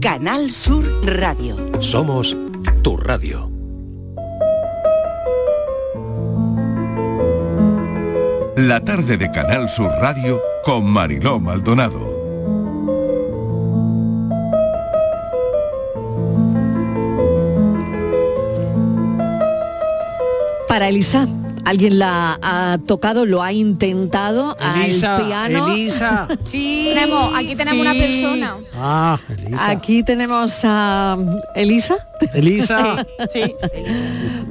Canal Sur Radio. Somos tu radio. La tarde de Canal Sur Radio con Mariló Maldonado. Para Elisa, alguien la ha tocado, lo ha intentado Elisa, al piano. Elisa. Sí, tenemos, aquí tenemos una persona. Ah, Elisa. Aquí tenemos a Elisa. Elisa. Sí.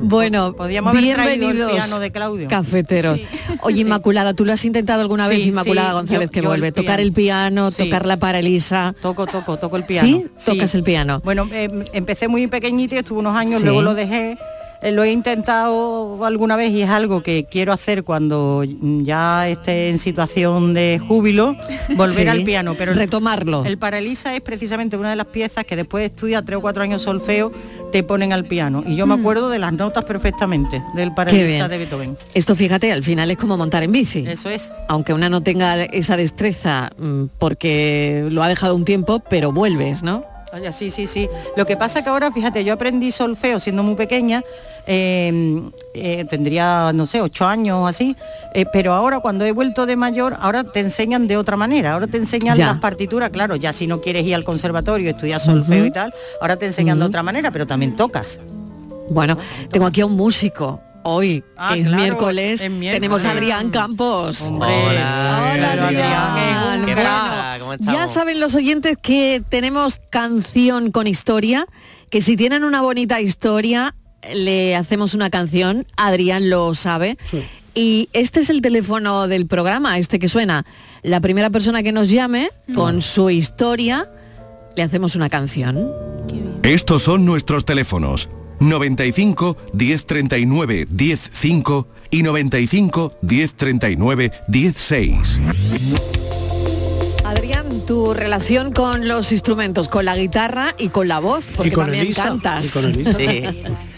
Bueno, Podríamos haber traído el bienvenidos piano de Claudio. cafeteros. Sí. Oye, Inmaculada, ¿tú lo has intentado alguna vez, Inmaculada sí, González, yo- que yo vuelve? el Tocar el piano, Sí. tocarla para Elisa. Toco, toco, toco el piano. ¿Sí? Tocas el piano. Bueno, eh, empecé muy pequeñito, estuve unos años, Sí. luego lo dejé. Eh, Lo he intentado alguna vez y es algo que quiero hacer cuando ya esté en situación de júbilo, volver Sí. al piano. Pero Retomarlo. El Paralisa es precisamente una de las piezas que después de estudiar tres o cuatro años solfeo te ponen al piano. Y yo me acuerdo de las notas perfectamente del Mm. Paralisa de Beethoven. Esto, fíjate, al final es como montar en bici. Eso es. Aunque una no tenga esa destreza mm, porque lo ha dejado un tiempo, pero vuelves, ¿no? Sí, sí, sí. Lo que pasa que ahora, fíjate, yo aprendí solfeo siendo muy pequeña, eh, eh, tendría, no sé, ocho años o así, eh, pero ahora cuando he vuelto de mayor, ahora te enseñan de otra manera, ahora te enseñan Ya. las partituras, claro, ya si no quieres ir al conservatorio, estudiar solfeo y tal, ahora te enseñan de otra manera, pero también tocas. Bueno, tengo aquí a un músico. Hoy, Ah, que es claro, miércoles, es miércoles. tenemos a Adrián Campos. Hombre, Hola, Adrián. ¿Qué ya saben los oyentes que tenemos canción con historia, que si tienen una bonita historia, le hacemos una canción, Adrián lo sabe. Y este es el teléfono del programa, este que suena. La primera persona que nos llame con su historia, le hacemos una canción. Estos son nuestros teléfonos. 95 1039 105 y 95 1039 16. Adrián, tu relación con los instrumentos, con la guitarra y con la voz, porque con también Elisa, cantas. y con Elisa. Sí.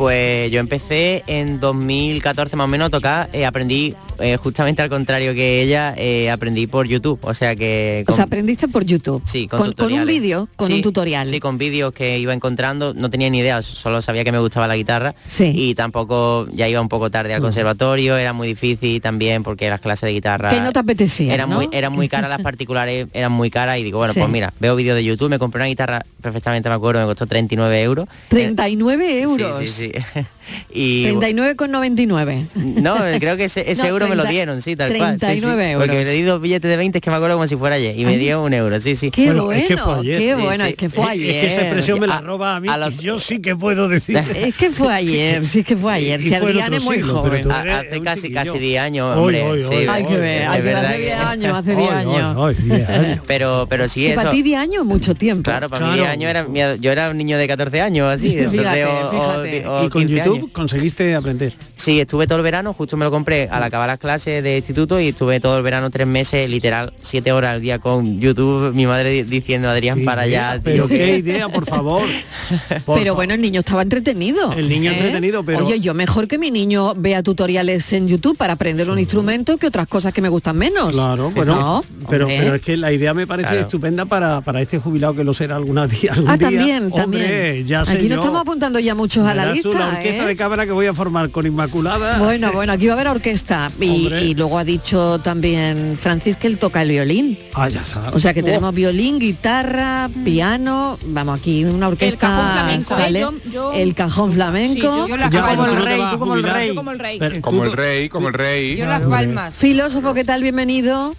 Pues yo empecé en 2014 más o menos a tocar, eh, aprendí eh, justamente al contrario que ella, eh, aprendí por YouTube, o sea que... O con- sea, aprendiste por YouTube. Sí, con, con, un tutoriales. vídeo, con Sí, un tutorial. Sí, con vídeos que iba encontrando, no tenía ni idea, solo sabía que me gustaba la guitarra Sí. y tampoco ya iba un poco tarde al Mm. conservatorio, era muy difícil también porque las clases de guitarra Que no te apetecía, eran ¿no? muy eran muy caras las particulares, eran muy caras y digo, bueno, Sí. pues mira, veo vídeos de YouTube, me compré una guitarra, perfectamente me acuerdo, me costó 39 euros. 39 euros. Sí, sí, sí. y 39,99. no, creo que ese, ese No, euro me lo 30 dieron, sí, tal cual. sí, sí. 39 euros. Porque le di dos billetes de 20 es que me acuerdo como si fuera ayer y me dio un euro, sí, sí. Qué Bueno, bueno, es que fue ayer. qué bueno, sí. es que fue ayer. Es que esa expresión me la roba a mí a los- y yo sí que puedo decir. Es que fue ayer, sí que fue ayer. Y Si Adrián es muy siglo, joven. hace casi chiquillo. casi 10 años, Hoy, hombre. hoy, sí. hoy, Hay que ver, hay que hace que- 10 años, hace 10 Ay, ay, años. ay, 10 años. Pero, pero sí, eso. para ti 10 años mucho tiempo. Claro, para mí Claro. 10 años era, yo era un niño de 14 años, así. Y con 15 YouTube conseguiste aprender. Sí, estuve todo el verano, justo me lo compré al acabar las clases de instituto y estuve todo el verano tres meses, literal, siete horas al día con YouTube, mi madre di- diciendo, Adrián, Qué para idea, allá, Pero tío, qué idea, por favor. Por pero fa- bueno, el niño estaba entretenido. ¿eh? El niño entretenido, pero- Oye, yo mejor que mi niño vea tutoriales en YouTube para aprender un instrumento que otras cosas que me gustan menos. Claro, bueno, No, pero, hombre. pero es que la idea me parece Claro. estupenda para, para este jubilado que lo será alguna día. Algún Ah, día. también, Hombre, también. ya sé Aquí no estamos apuntando ya muchos a la lista. ¿eh? De cámara que voy a formar con Inmaculada. Bueno, bueno, aquí va a haber orquesta. Y, luego ha dicho también Francis que él toca el violín. Ah, ya sabes. O sea que Oh, tenemos violín, guitarra, piano, vamos aquí una orquesta cajón flamenco, ¿eh? sale, Yo- yo- el cajón flamenco. Sí, yo- yo la- Ya, como el rey, tú como el rey. Como el rey. Como el rey, como el rey. Yo las palmas. Filósofo, ¿qué tal? Bienvenido.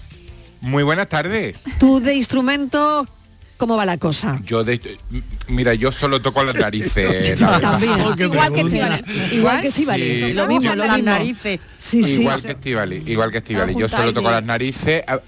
Muy buenas tardes. Tú de instrumento, ¿cómo va la cosa? Yo de, mira, yo solo toco las narices. la. También. Oh, Igual que. Estivali. Igual que Estivali, Sí. lo mismo, Yo- lo las mismo. narices. Sí, sí. igual que Estivali, igual que Estivali. Yo solo toco las narices. Ah, es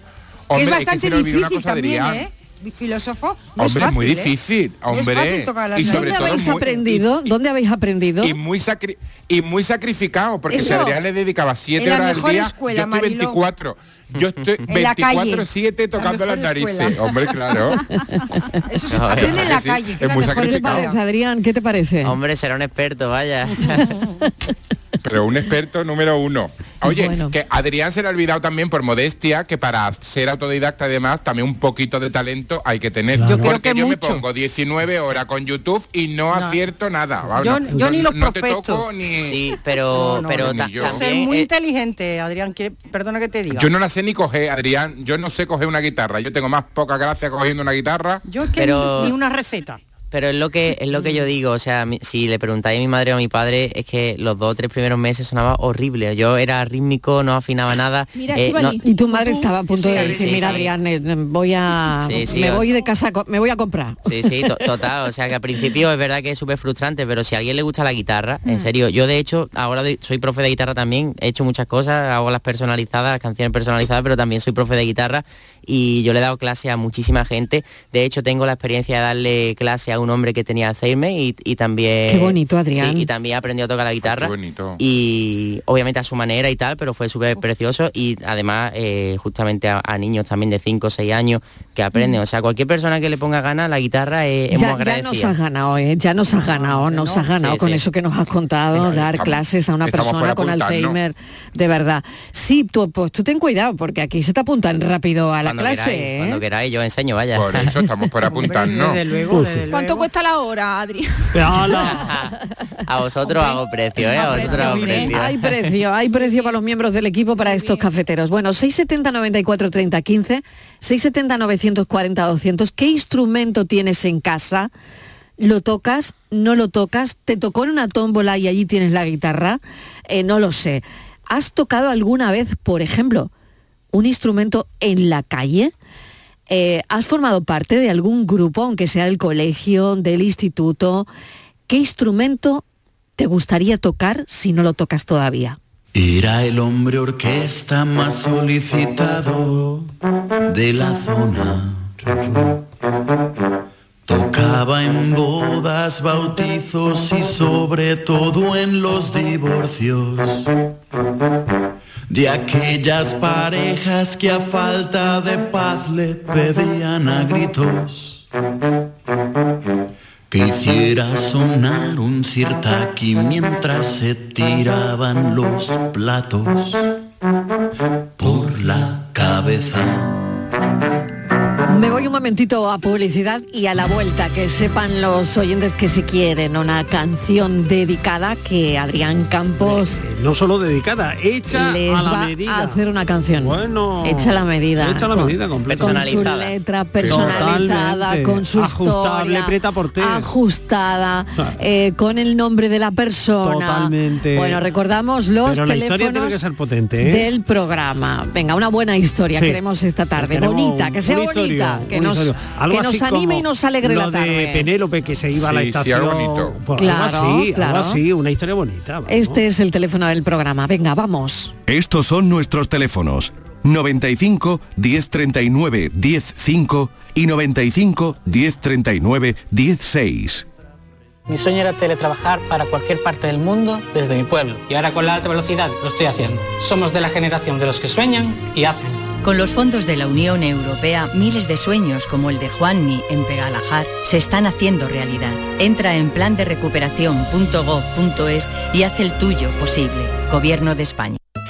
Hombre, es, que bastante se le olvidó una difícil también, Adrián. ¿eh? Filósofo. No Hombre, es muy fácil, ¿eh? difícil, No es hombre. fácil tocar las y sobre ¿Dónde todo habéis muy- aprendido? ¿Dónde habéis aprendido? Y muy, sacri- y muy sacrificado, porque si Eso. Adrián le dedicaba 7 En la horas al día, escuela, yo estoy Mariló. 24. Yo estoy En la calle. 24-7 tocando La las narices. escuela. Hombre, claro. Eso se No, aprende en la sí, calle, que es es la muy mejor ¿Qué te sacrificado. parece, Adrián? ¿Qué te parece? Hombre, será un experto, vaya. Pero un experto número uno. Oye, Bueno. que Adrián se le ha olvidado también por modestia que para ser autodidacta además también un poquito de talento hay que tener. Claro. Yo creo Porque que yo me mucho. pongo 19 horas con YouTube y no, acierto nada. Yo- no- yo ni los no te toco ni... Sí, pero, No, no, pero yo. También muy eh, inteligente, Adrián, perdona que te diga. Yo no la sé ni coger, Adrián. Yo no sé coger una guitarra. Yo tengo más poca gracia cogiendo una guitarra. Yo es que Pero- ni, ni una receta. Pero es lo que es lo que yo digo, o sea, si le preguntáis a mi madre o a mi padre, es que los dos o tres primeros meses sonaba horrible. Yo era rítmico, no afinaba nada. Mira, eh, no- Y tu madre estaba a punto de decir, sí, mira sí. Adrián, eh, voy a Sí, sí, me o- voy de casa, me voy a comprar. Sí, sí, to- total. O sea que al principio es verdad que es súper frustrante, pero si a alguien le gusta la guitarra, en serio, yo de hecho ahora soy profe de guitarra también, he hecho muchas cosas, hago las personalizadas, las canciones personalizadas, pero también soy profe de guitarra y yo le he dado clase a muchísima gente. De hecho, tengo la experiencia de darle clase a un hombre que tenía Alzheimer y, y también... Qué bonito, Adrián. Sí, y también aprendió a tocar la guitarra. Qué bonito. Y obviamente a su manera y tal, pero fue súper precioso y además eh, justamente a, a niños también de 5 o 6 años que aprenden. O sea, cualquier persona que le ponga ganas, la guitarra es, es muy Ya, ya agradecida. nos has ganado, ¿eh? ya nos has ganado, nos no. has ganado Sí, con sí. eso que nos has contado, Venga, dar estamos- clases a una persona con apuntarnos. Alzheimer, de verdad. Sí, tú, pues tú ten cuidado, porque aquí se te apuntan rápido a la cuando clase. queráis, ¿eh? cuando queráis, yo enseño, vaya. Por eso estamos por apuntarnos. Desde luego, Pues sí. Desde ¿Cuánto luego. cuesta la hora, Adri? ¡Hala! a vosotros hago precio, ¿eh? A vosotros hago hombre. precio. Hay precio, hay precio para los miembros del equipo para estos cafeteros. Bueno, 670 94 30 15, 670 940 200. ¿Qué instrumento tienes en casa? ¿Lo tocas? ¿No lo tocas? ¿Te tocó en una tómbola y allí tienes la guitarra? Eh, no lo sé. ¿Has tocado alguna vez, por ejemplo, un instrumento en la calle? Eh, ¿Has formado parte de algún grupo, aunque sea del colegio, del instituto? ¿Qué instrumento te gustaría tocar si no lo tocas todavía? Era el hombre orquesta más solicitado de la zona. Tocaba en bodas, bautizos y sobre todo en los divorcios. De aquellas parejas que a falta de paz le pedían a gritos. Que hiciera sonar un sirtaki mientras se tiraban los platos voy un momentito a publicidad y a la vuelta, que sepan los oyentes que si quieren una canción dedicada que Adrián Campos Eh, No solo dedicada, hecha les a la va medida. a hacer una canción. Bueno. Hecha a la medida. Hecha a la Con- medida completa. Con su letra personalizada, Totalmente. con su Ajustable, historia, preta por ajustada, Claro. eh, con el nombre de la persona. Totalmente. Bueno, recordamos los Pero la historia teléfonos tiene que ser potente, ¿eh? del programa. Venga, una buena historia Sí. queremos esta tarde. Queremos bonita, que sea bonita, historia, que nos. Algo que nos así anime y nos alegre lo la tarde. de Penélope que se iba a la sí, estación. bonito. Pues Claro, algo así, claro. algo así, una historia bonita. vamos. Este es el teléfono del programa. Venga, vamos. Estos son nuestros teléfonos 95 1039 105 y 95 1039 16. Mi sueño era teletrabajar para cualquier parte del mundo desde mi pueblo. Y ahora con la alta velocidad lo estoy haciendo. Somos de la generación de los que sueñan y hacen. Con los fondos de la Unión Europea, miles de sueños como el de Juanmi en Pegalajar se están haciendo realidad. Entra en plan de recuperación.gov.es y haz el tuyo posible. Gobierno de España.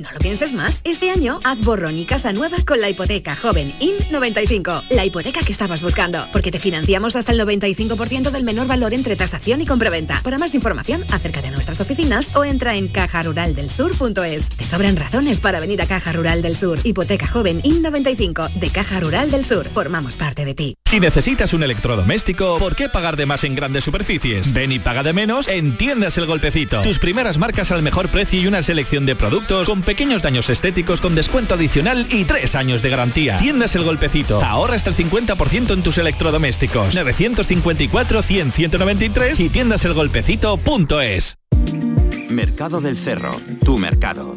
No lo pienses más. Este año haz borrón y casa nueva con la hipoteca joven IN95. La hipoteca que estabas buscando. Porque te financiamos hasta el 95% del menor valor entre tasación y compraventa. Para más información, acércate a nuestras oficinas o entra en cajaruraldelsur.es. Te sobran razones para venir a Caja Rural del Sur. Hipoteca joven IN95 de Caja Rural del Sur. Formamos parte de ti. Si necesitas un electrodoméstico, ¿por qué pagar de más en grandes superficies? Ven y paga de menos en Tiendas El Golpecito. Tus primeras marcas al mejor precio y una selección de productos con pequeños daños estéticos con descuento adicional y tres años de garantía. Tiendas El Golpecito. Ahorra hasta el 50% en tus electrodomésticos. 954 100 193 y tiendaselgolpecito.es. Mercado del Cerro, tu mercado.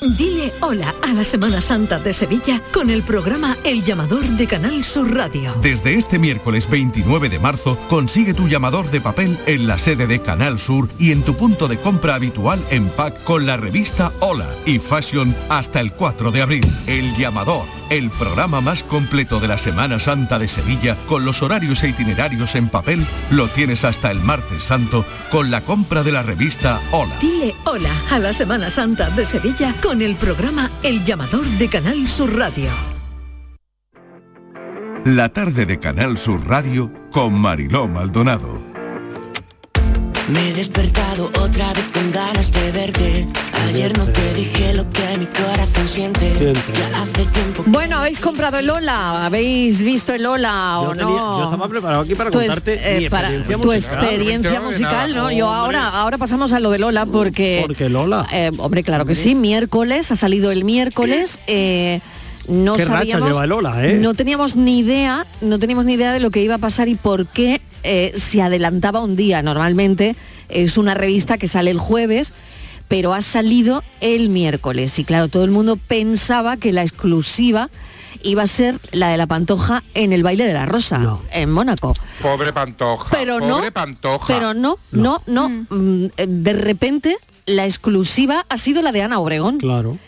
Dile hola a la Semana Santa de Sevilla con el programa El Llamador de Canal Sur Radio. Desde este miércoles 29 de marzo, consigue tu llamador de papel en la sede de Canal Sur y en tu punto de compra habitual en pack con la revista Hola y Fashion hasta el 4 de abril. El llamador, el programa más completo de la Semana Santa de Sevilla con los horarios e itinerarios en papel, lo tienes hasta el martes santo con la compra de la revista Hola. Dile hola a la Semana Santa de Sevilla con el programa El Llamador de Canal Sur Radio. La tarde de Canal Sur Radio con Mariló Maldonado. Me he despertado otra vez con ganas de verte. Ayer no te dije lo que mi corazón siente. Ya hace tiempo. Bueno, ¿habéis comprado el Lola? ¿Habéis visto el Lola o Yo, tenía- no? yo estaba preparado aquí para Tu contarte es- eh, mi para- experiencia tu musical. experiencia musical, ¿no? Yo ahora, ahora pasamos a lo de Lola porque... Porque Lola. Eh, hombre, claro que sí, miércoles, ha salido el miércoles. eh, no Qué racha sabíamos, lleva Lola, ¿eh? no teníamos ni idea, no teníamos ni idea de lo que iba a pasar y por qué eh, se adelantaba un día. Normalmente es una revista que sale el jueves, pero ha salido el miércoles. Y claro, todo el mundo pensaba que la exclusiva iba a ser la de la Pantoja en el baile de la Rosa, en Mónaco. Pobre Pantoja. Pero pobre no, Pantoja. Pero no, no, no. mm, eh, De repente la exclusiva ha sido la de Ana Obregón. Claro.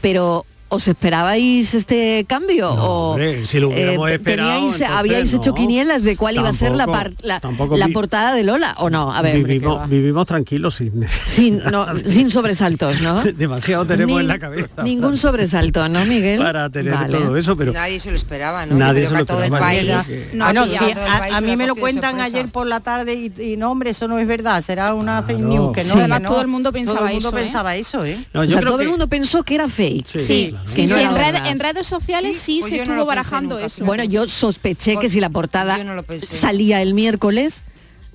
Pero ¿os esperabais este cambio? o hombre, si lo hubiéramos te- esperado, teníais- entonces habíais hecho no. quinielas de cuál iba a ser la, par- la, tampoco la vi- portada de Lola o no? A ver, vivimos, tranquilos sin, sin, no, sin sobresaltos, ¿no? demasiado tenemos Ni- en la cabeza Ningún sobresalto, ¿no, Miguel? para tener Vale. todo eso, pero Nadie se lo esperaba, ¿no? Nadie Yo se creo lo que a todo el esperaba, país. que- no, sí, sí, a todo el a, país a se mí me lo cuentan sorpresa. ayer por la tarde y, y no, hombre, eso no es verdad, será una fake news, que no, Sí. que Además, no. todo el mundo pensaba Todo el mundo eso, ¿eh? pensaba eso, ¿eh? No, o yo sea, creo todo el mundo pensó que era fake. Sí, Sí, sí, no en, red- en redes sociales sí, Pues se estuvo barajando nunca, eso. Bueno, yo sospeché que si la portada salía el miércoles,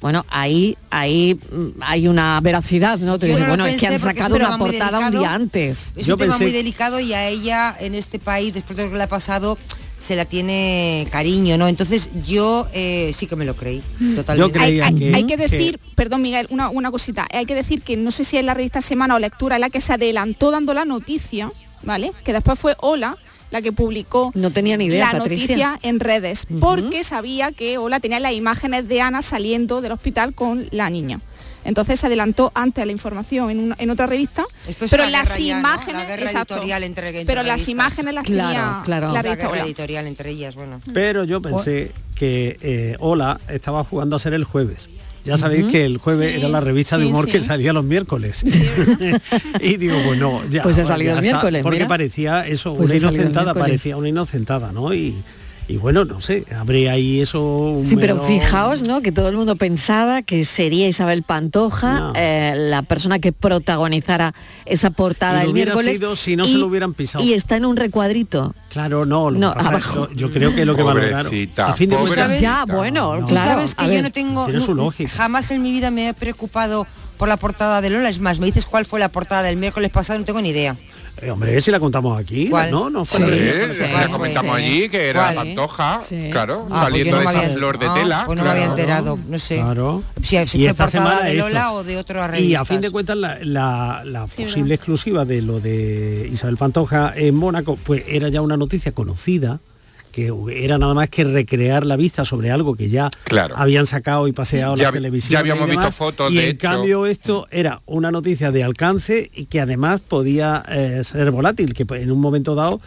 bueno, ahí, ahí mm, hay una veracidad, ¿no? Te Yo digo, no bueno, es que han sacado un una portada un día antes. Es Yo un tema muy delicado y a ella en este país, después de lo que le ha pasado, se la tiene cariño, ¿no? Entonces yo eh, sí que me lo creí, totalmente. hay, hay- que- hay que decir, perdón Miguel, una, una cosita, hay que decir que no sé si es la revista Semana o Lectura la que se adelantó dando la noticia, ¿vale? Que después fue Hola la que publicó No tenía ni idea, la Patricia. noticia en redes, porque sabía que Hola tenía las imágenes de Ana saliendo del hospital con la niña. Entonces se adelantó antes a la información en, una- en otra revista, Después pero la las imágenes, La guerra exacto, editorial entre- entre pero las imágenes las Claro, tenía claro. la revista editorial entre ellas, bueno. Pero yo pensé que eh, Hola estaba jugando a ser el jueves. Ya sabéis que el jueves Sí, era la revista de sí, humor que salía los miércoles. y digo, bueno, ya. Pues ha salido ya el miércoles, Porque mira. parecía eso, Pues una inocentada, parecía una inocentada, ¿no? Y, y bueno, no sé, habría ahí eso un Sí, pero fijaos, ¿no? Que todo el mundo pensaba que sería Isabel Pantoja No. eh, la persona que protagonizara esa portada Y lo el miércoles. sido si no se lo hubieran pisado. Y está en un recuadrito. Claro, no, lo No, que pasa es- abajo. yo creo que lo que valoraron. A fin de cuentas, Ya, bueno, No, Tú claro. sabes que yo no tengo, tiene no- su lógica. jamás en mi vida me he preocupado por la portada de Lola. Es más, me dices cuál fue la portada del miércoles pasado, no tengo ni idea. Eh, hombre, si la contamos aquí, ¿Cuál? ¿no? No fue Sí, la- sí, ¿Cuál? la comentamos Sí. allí, que era pantoja, claro, Ah, saliendo no de esa había- flor de ah, tela. pues no me había claro. enterado, no sé. Claro. Si, si Y fue esta portada semana de esto. Lola o de otra Y a fin de cuentas la, la- la Sí, posible exclusiva de lo de Isabel Pantoja en Mónaco, pues era ya una noticia conocida que era nada más que recrear la vista sobre algo que ya Claro. habían sacado y paseado Ya la vi- televisión. ya habíamos y visto demás, fotos, Y de en hecho. cambio esto era una noticia de alcance y que además podía eh, ser volátil, que en un momento dado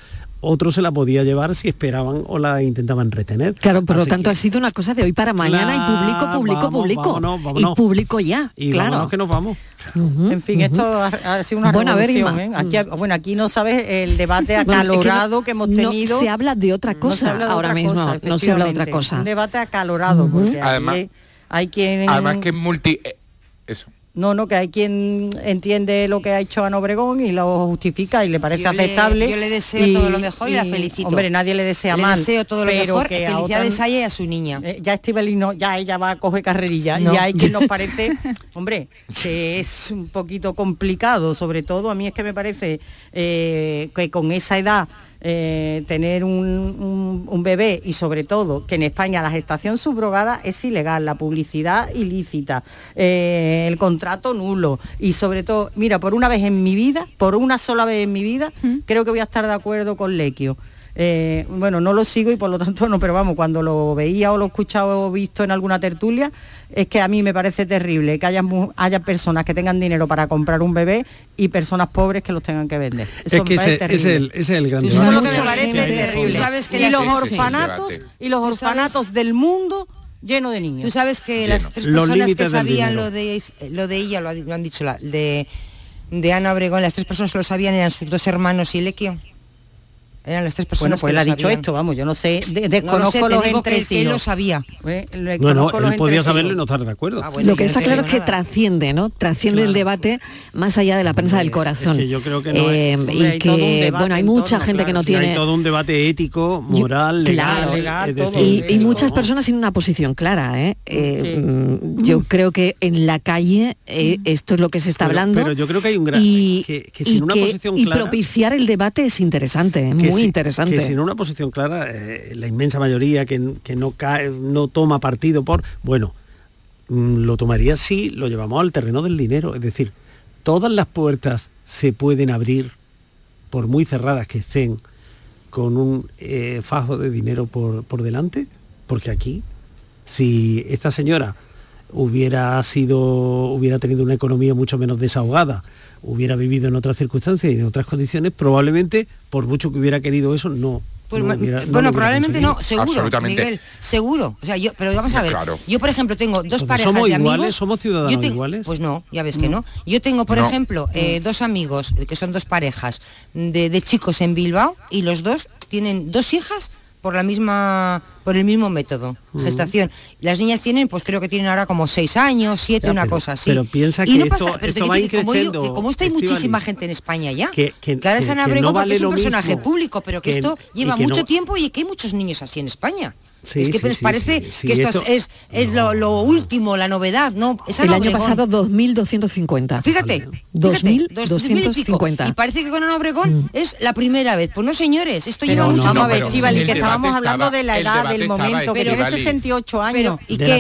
otro se la podía llevar si esperaban o la intentaban retener. Claro, por lo tanto ha sido una cosa de hoy para mañana y publico, vamos, publico. vámonos, vámonos. Y publico ya, Y claro. vámonos que nos vamos. En fin, esto ha, ha sido una Bueno, a ver, revolución. ¿eh? Aquí, ha- bueno, aquí no sabes el debate Bueno, es que no- acalorado que, hemos no tenido. se habla de otra No cosa de ahora otra mismo, cosa, no se habla de otra cosa. Un debate acalorado, porque Además- hay, hay quien... Además que es multi... eh, Eso. No, no, que hay quien entiende lo que ha hecho Ana Obregón y lo justifica y le parece Yo le- aceptable. yo le deseo todo lo mejor y la felicito. Hombre, nadie le desea Le mal. deseo todo lo pero mejor, que a felicidades otras- a ella y a su niña. Eh, ya Estivali no, ya ella va a coger carrerilla No. y hay quien nos parece, hombre, que es un poquito complicado, sobre todo a mí es que me parece eh, que con esa edad eh, tener un, un- un bebé y sobre todo que en España la gestación subrogada es ilegal, la publicidad ilícita, eh, el contrato nulo y sobre todo, mira, por una vez en mi vida, por una sola vez en mi vida, creo que voy a estar de acuerdo con Lequio. Eh, bueno, no lo sigo y por lo tanto no, pero vamos, cuando lo veía o lo he escuchado o visto en alguna tertulia, es que a mí me parece terrible que haya, haya personas que tengan dinero para comprar un bebé y personas pobres que los tengan que vender. Eso Es me que parece ese, ese es terrible. el, ese es el gran Eso es lo debate que me parece terrible. fondo. sabes que y los orfanatos y los orfanatos del mundo llenos de niños. Tú sabes que las tres Los personas que sabían lo de, lo de ella, lo han dicho, la, de, de Ana Obregón, las tres personas que lo sabían eran sus dos hermanos y Lequio. Eran las tres Bueno, personas pues que él ha dicho sabían. esto, vamos, yo no sé, de- No lo desconozco sé, te los digo que, que él lo sabía. Eh, le Bueno, los él podía saberlo y no estar de acuerdo. Ah, bueno, Lo que yo no está claro es que nada. trasciende, ¿no? Trasciende el debate más allá de la prensa del corazón. que yo creo que no Eh, es- Hombre, y que, bueno, hay mucha torno, gente que no Y hay tiene... todo un debate ético, moral, legal, Claro, legal, es todo. decir, Y, y eh, muchas no. personas sin una posición clara. ¿eh? Eh, mm, Yo creo que en la calle eh, esto es lo que se está Pero- hablando. pero yo creo que hay un gran- y, que- sin una propiciar el debate es interesante, ¿eh? Muy si- interesante. Que sin una posición clara, eh, la inmensa mayoría que, que no cae, no toma partido por, bueno, mm, lo tomaría si lo llevamos al terreno del dinero. Es decir, todas las puertas se pueden abrir, por muy cerradas que estén, con un eh, fajo de dinero por, por delante, porque aquí, si esta señora hubiera sido, hubiera tenido una economía mucho menos desahogada, hubiera vivido en otras circunstancias y en otras condiciones, probablemente, por mucho que hubiera querido eso, no. Pues no ma- hubiera- no bueno, probablemente no, seguro, Absolutamente. Miguel, seguro. O sea, yo, pero vamos a ver. Claro. Yo, por ejemplo, tengo dos Entonces, parejas ¿somos de amigos. iguales? ¿Somos ciudadanos Yo te- iguales? Pues no, ya ves que no. Yo tengo, por No. ejemplo, eh, dos amigos que son dos parejas de, de chicos en Bilbao y los dos tienen dos hijas por la misma por el mismo método gestación. Las niñas tienen pues creo que tienen ahora como seis años siete Ya, una pero- cosa así. pero piensa y que no esto- pasa pero esto va que como, digo, increciendo, que como esto hay muchísima gente en España ya Que- que- ahora que- es Ana que no vale porque es un personaje mismo, público pero que, esto y lleva mucho tiempo y que hay muchos niños así en España Sí, es que sí, les sí, parece sí, sí, que esto, esto- es, es lo, lo último, la novedad, ¿no? Es el año pasado 2.250. Fíjate, fíjate, dos- dos mil y pico. 2.250. Y parece que con Ana Obregón es la primera vez. Pues no, señores, esto Pero lleva mucho vamos a ver, pero Estíbaliz, el que estábamos hablando de la edad del momento, que tiene Estíbaliz. 68 años. Pero, ¿y qué? las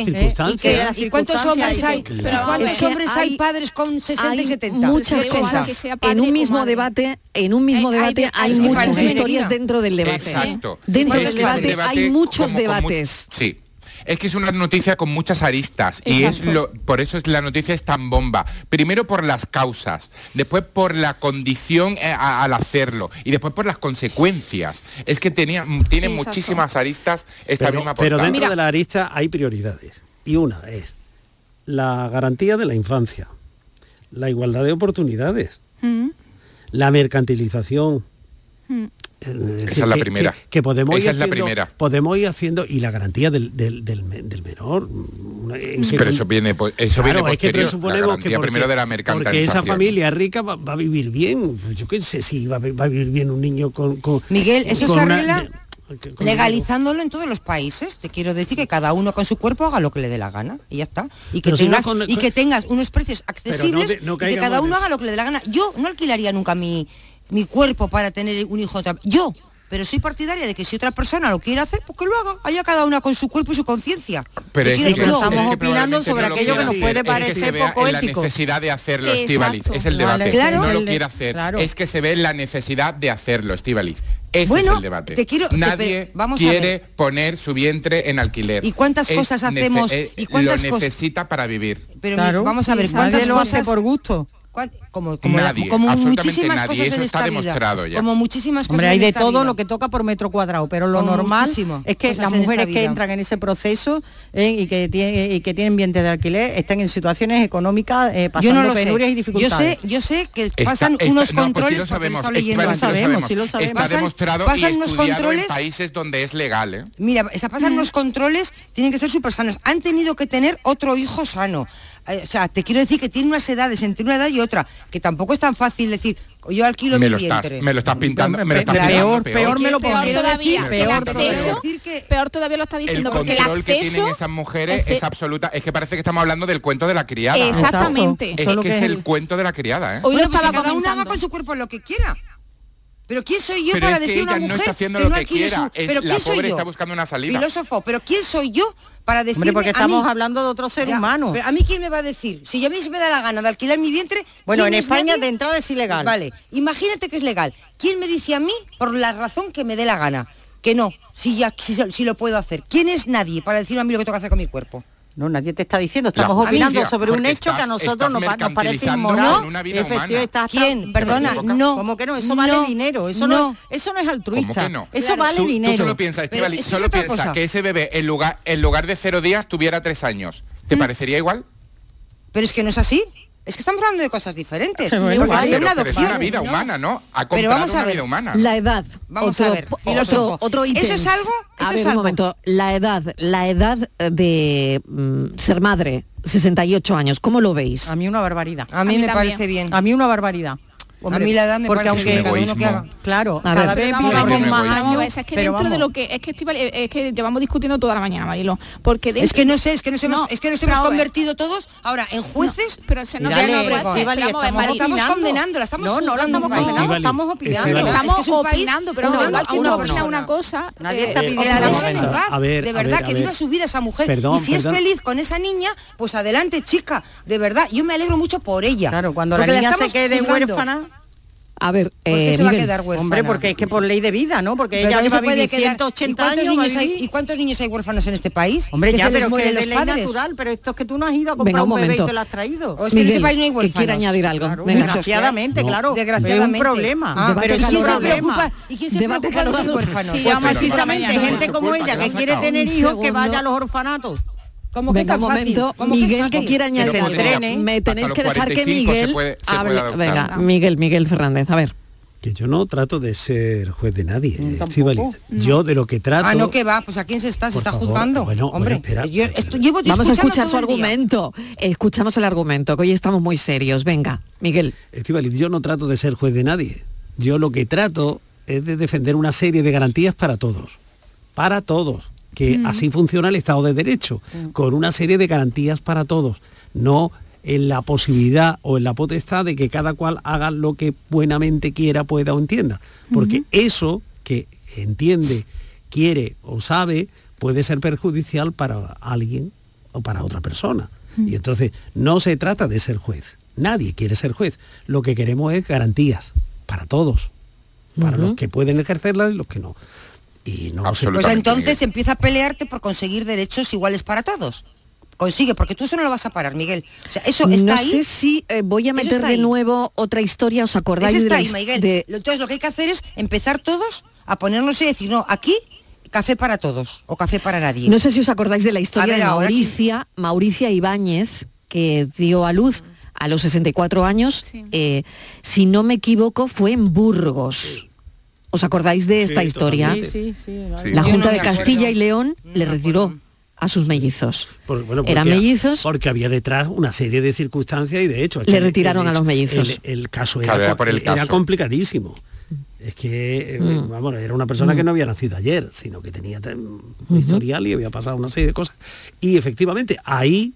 ¿Y qué? De las ¿Y cuántos hombres hay? y que- ¿Y Claro. cuántos hombres hay, padres con 60 y hay 70? muchas y 80? cosas en un mismo debate en un mismo debate de- hay, muchas historias dentro del debate Exacto. dentro del un debate, hay muchos como debates sí. Es que es una noticia con muchas aristas y es lo, por eso es la noticia es tan bomba. Primero por las causas, después por la condición eh, a- al hacerlo y después por las consecuencias. Es que tenía, tiene Exacto. muchísimas aristas esta pero, misma pero portada. dentro Mira. de la arista hay prioridades. Y una es la garantía de la infancia, la igualdad de oportunidades, Mm, la mercantilización. mm. Es decir, Esa es la que- primera. Que, que podemos ir Esa es la primera. Podemos ir haciendo y la garantía del, del, del me- del menor. que- Pero eso viene, eso Claro, viene es que posterior. la que garantía porque, primero de la porque mercantilización. esa familia rica va, va a vivir bien. Pues Yo qué sé si va, va a vivir bien un niño con... con- Miguel, eso con se arregla legalizándolo en todos los países. Te quiero decir que cada uno con su cuerpo haga lo que le dé la gana y ya está. Y que, Pero si no tengas, con- y que tengas unos precios accesibles no y que cada uno haga lo que le dé la gana. Yo no alquilaría nunca mi mi cuerpo para tener un hijo otra Yo, pero soy partidaria de que si otra persona lo quiere hacer, pues que lo haga. Haya cada una con su cuerpo y su conciencia. Pero es que, que estamos es opinando sobre aquello que, nos puede parecer es poco la ético. necesidad de hacerlo, Estivaliz. Es el debate. Vale, claro. No lo quiere hacer. Es que se ve la necesidad de hacerlo, Estivaliz. Ese es el debate. Te quiero, Nadie quiere poner su vientre en alquiler. ¿Y cuántas cosas hacemos? Eh, y cuántas lo necesita para vivir. Pero claro, vamos a ver, ¿cuántas lo cosas hace por gusto? Como, como, muchísimas nadie. cosas Eso está demostrado ya. Como muchísimas Hombre, hay de todo lo que toca por metro cuadrado, pero lo normal es que las mujeres que entran en ese proceso eh, y, que tiene, eh, y que tienen bienes de alquiler están en situaciones económicas eh, pasando no penurias y dificultades. Yo sé, yo sé que pasan unos pues controles. Lo sabemos, leyendo. Lo sabemos, sí lo sabemos. Está pasan, demostrado pasan y unos controles países donde es legal. ¿eh? Mira, pasan mm. unos controles, tienen que ser súper sanos. Han tenido que tener otro hijo sano eh, o sea, te quiero decir que tiene unas edades, entre una edad y otra, que tampoco es tan fácil decir, yo alquilo me mi lo vientre. Estás, me lo estás pintando, me lo estás pintando, peor, peor, me lo peor decir, peor, todavía lo está diciendo el porque el acceso que tienen esas mujeres es, absoluta, es que parece que estamos hablando del cuento de la criada. Exactamente. Es que es el cuento de la criada, ¿eh? Hoy lo pues estaba cada una va con su cuerpo lo que quiera. Pero quién soy yo para decir una mujer no está haciendo que lo no que quiera. Su... Pero está buscando una salida. Filósofo, pero quién soy yo para decir Hombre, porque estamos hablando de otro ser humano. Pero a mí quién me va a decir? Si a mí se me da la gana de alquilar mi vientre. Bueno, en España de entrada es ilegal. Vale, imagínate que es legal. ¿Quién me dice a mí por la razón que me dé la gana? Que no, si si, lo puedo hacer. ¿Quién es nadie para decirme a mí lo que tengo que hacer con mi cuerpo? No, nadie te está diciendo, estamos opinando sobre un hecho que a nosotros nos, nos, parece inmoral. No, estás ¿Quién? Perdona, no. ¿Cómo que no? Eso vale dinero, eso no. eso no es altruista. Que no? Eso vale dinero. Tú solo piensas, solo es piensa que ese bebé en lugar, en lugar de cero días tuviera tres años. ¿Te mm. parecería igual? Pero es que no es así. Es que estamos hablando de cosas diferentes. Bueno, una pero, vida humana, ¿no? Pero vamos a ver. vida humana. La edad. Vamos a ver. Otro, otro ¿Eso es algo? ¿Eso es algo? un momento. La edad, la edad de mm, ser madre, 68 años. ¿Cómo lo veis? A mí una barbaridad. A mí, me parece bien. A mí una barbaridad. A mí la edad me porque aunque cada uno que haga. Claro, a ver, vez más años. Es que dentro vamos. de lo que es que Estival, eh, es discutiendo toda la mañana, Marilo, porque es que no sé, es que nos hemos, no, es que nos hemos convertido todos ahora en jueces, no, pero se nos ya no estamos, condenando, la estamos No, no estamos opinando. Estamos opinando, pero uno una cosa, nadie eh, está eh, pidiendo paz. De verdad que viva su vida esa mujer. Y si es feliz con esa niña, pues adelante, chica, de verdad, yo me alegro mucho por ella. Claro, cuando la niña se quede huérfana a ver, ¿Por qué eh, se va a quedar huérfana? Hombre, porque es que por ley de vida, ¿no? Porque ella que va a 180 años ¿Y cuántos niños hay huérfanos en este país? Hombre, ya, pero que de ley natural, pero esto es que tú no has ido a comprar Venga, un, bebé y te lo has traído. O es que este país no hay huérfanos. Que quiere añadir algo. Desgraciadamente, claro. Desgraciadamente. Es un problema. Ah, pero ¿y quién se preocupa? ¿Y quién se preocupa de los huérfanos? Sí, precisamente gente como ella que quiere tener hijos que vaya a los orfanatos. Como que Venga, un momento, Miguel que, que quiera añadir me tenéis que dejar que Miguel hable. Venga, Miguel, Miguel Fernández, a ver. Que yo no trato de ser juez de nadie, mm, eh, no. Yo de lo que trato. Ah, no, que va, pues a quién se está, se está juzgando. Bueno, hombre, espera, vamos a escuchar su argumento. Escuchamos el argumento, que hoy estamos muy serios. Venga, Miguel. Estivaliz, yo no trato de ser juez de nadie. Yo lo que trato es de defender una serie de garantías para todos. Para todos que así funciona el Estado de Derecho, con una serie de garantías para todos, no en la posibilidad o en la potestad de que cada cual haga lo que buenamente quiera, pueda o entienda. Porque eso que entiende, quiere o sabe, puede ser perjudicial para alguien o para otra persona. Y entonces no se trata de ser juez. Nadie quiere ser juez. Lo que queremos es garantías para todos, para los que pueden ejercerlas y los que no. Y no Pues entonces empieza a pelearte por conseguir derechos iguales para todos consigue, porque tú eso no lo vas a parar, Miguel. O sea, eso está no ahí. sé si eh, voy a meter de nuevo otra historia, ¿os acordáis? Está de ahí, Miguel. De... Entonces lo que hay que hacer es empezar todos a ponernos y decir, no, aquí café para todos o café para nadie. No sé si os acordáis de la historia de Mauricia. Mauricia Ibáñez, que dio a luz a los 64 años, eh, si no me equivoco, fue en Burgos. ¿Os acordáis de esta Sí, historia? Sí, sí. La Junta no de Castilla y León le retiró a sus mellizos. Por- bueno, Eran mellizos. Porque había detrás una serie de circunstancias y de hecho... Le retiraron a los mellizos. El, el caso Claro, era, era por el era caso. complicadísimo. Es que, eh, Mm. vamos, era una persona Mm. que no había nacido ayer, sino que tenía un historial y había pasado una serie de cosas. Y efectivamente, ahí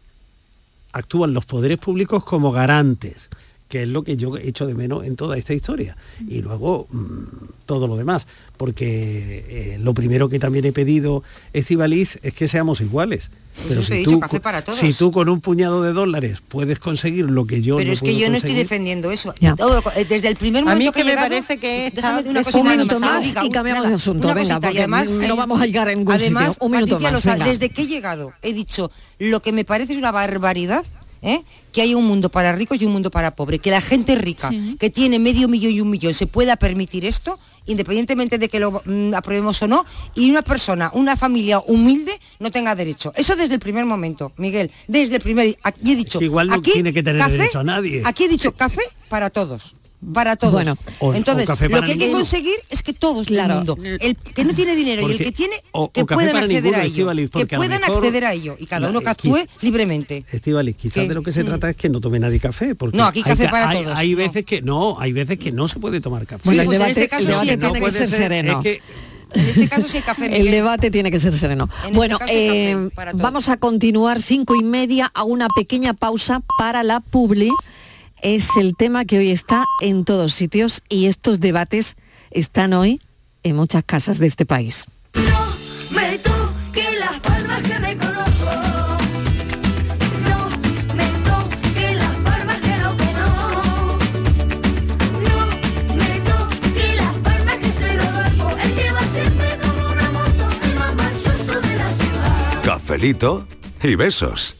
actúan los poderes públicos como garantes. Que es lo que yo echo de menos en toda esta historia. Y luego mm, todo lo demás, porque eh, lo primero que también he pedido, Estivaliz, es que seamos iguales. Pero te he si tú, café para todos. si tú con un puñado de dólares puedes conseguir lo que yo Pero no es que puedo yo no estoy defendiendo eso. Todo- eh, desde el primer A mí momento que he me llegado- parece que una es un minuto más, y cambiamos de asunto, una venga, cosita, y porque además, no eh, vamos a llegar a ningún además, sitio. Un minuto Patricia más, desde que he llegado he dicho lo que me parece es una barbaridad ¿eh? que hay un mundo para ricos y un mundo para pobres, que la gente rica que tiene medio millón y un millón se pueda permitir esto independientemente de que lo mm, aprobemos o no, y una persona, una familia humilde no tenga derecho. Eso desde el primer momento, Miguel, desde el primer... Aquí he dicho... igual no aquí, tiene que tener café, derecho a nadie. Aquí he dicho café para todos. Para todos. Bueno. O- Entonces, o lo que hay que conseguir es que todos Claro. el mundo, el que no tiene dinero y el Porque- que tiene, o- que puedan acceder a ello. Que porque puedan mejor acceder a ello y cada uno que eh, actúe quiz- libremente. Estíbaliz, quizás ¿Qué? de lo que se Mm. trata es que no tome nadie café. Porque No, aquí hay café ca- para hay, todos, Hay no. veces que no, hay veces que no se puede tomar café. Sí, pues en este caso el sí, debate no tiene que ser ser, sereno. es que- En este caso sí hay café, El Miguel. debate tiene que ser sereno. este bueno, caso hay café eh, vamos a continuar cinco y media a una pequeña pausa para la publi. Es el tema que hoy está en todos sitios y estos debates están hoy en muchas casas de este país. Me toque las palmas que me conozco. No me toque las palmas que no, que no. No me toque las palmas que soy Rodolfo. El que va siempre como una moto, el más marchoso de la ciudad. Cafelito y besos.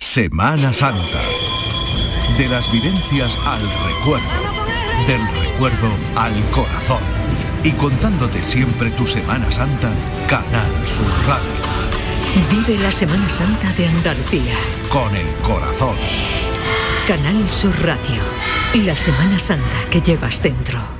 Semana Santa. De las vivencias al recuerdo. Del recuerdo al corazón. Y contándote siempre tu Semana Santa, Canal Sur Radio. Vive la Semana Santa de Andalucía. Con el corazón. Canal Sur Radio. La Semana Santa que llevas dentro.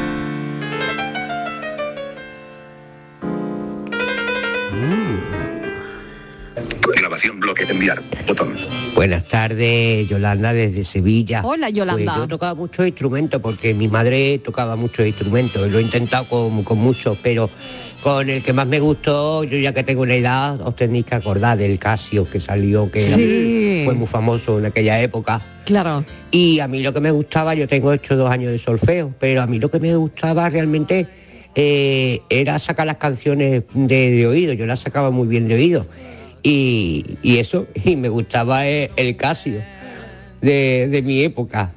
Bloque de enviar. Botón. Buenas tardes, Yolanda, desde Sevilla. Hola, Yolanda. Pues yo tocaba muchos instrumentos porque mi madre tocaba muchos instrumentos. Lo he intentado con, con muchos, pero con el que más me gustó, yo ya que tengo una edad, os tenéis que acordar del Casio que salió, que era- fue muy famoso en aquella época. Claro. Y a mí lo que me gustaba, yo tengo hecho dos años de solfeo, pero a mí lo que me gustaba realmente eh, era sacar las canciones de, de oído, yo las sacaba muy bien de oído. Y, y eso, y me gustaba el, el Casio de, de mi época.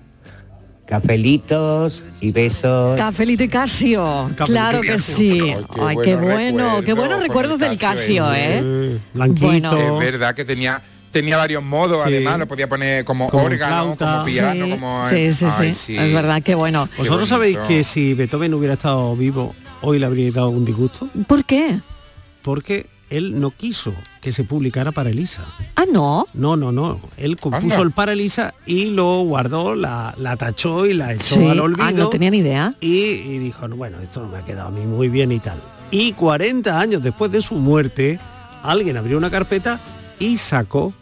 Cafelitos y besos. Cafelito y Casio, claro que sí. Ay, qué bueno, qué buenos recuerdos del Casio, ¿eh? Bueno. Es verdad que tenía tenía varios modos, Sí. además lo podía poner como, Como órgano, flauta. como piano, Sí, como sí, sí, Ay, sí, es verdad, qué bueno. ¿Vosotros sabéis que si Beethoven hubiera estado vivo, hoy le habría dado un disgusto? ¿Por qué? Porque él no quiso que se publicara para Elisa. Ah, no. No, no, no. Él compuso Anda. el para Elisa y lo guardó, la, la tachó y la echó Sí. al olvido. Ah, no tenía ni idea. Y, y dijo, "No, bueno, esto no me ha quedado a mí muy bien y tal. Y 40 años después de su muerte, alguien abrió una carpeta y sacó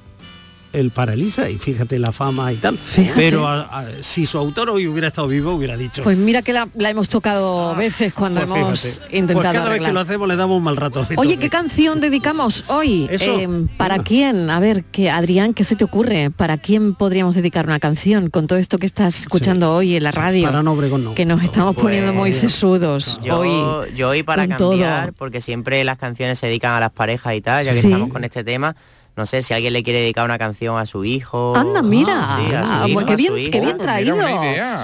el para Elisa y fíjate la fama y tal. Pero a- a- si su autor hoy hubiera estado vivo, hubiera dicho... Pues mira que la, la hemos tocado veces cuando pues hemos fíjate, intentado pues cada vez que lo hacemos le damos un mal rato. Oye. ¿qué canción dedicamos hoy? Eso, Eh, ¿Para quién? A ver, que Adrián, ¿qué se te ocurre? ¿Para quién podríamos dedicar una canción con todo esto que estás escuchando hoy en la radio? Para no, Obregón, no. Que nos estamos poniendo muy sesudos Yo, hoy. yo hoy para cambiar, todo. porque siempre las canciones se dedican a las parejas y tal, ya que Sí. estamos con este tema, no sé si alguien le quiere dedicar una canción a su hijo. Anda, mira. Sí, a su Ah, hijo, pues qué bien- qué bien traído.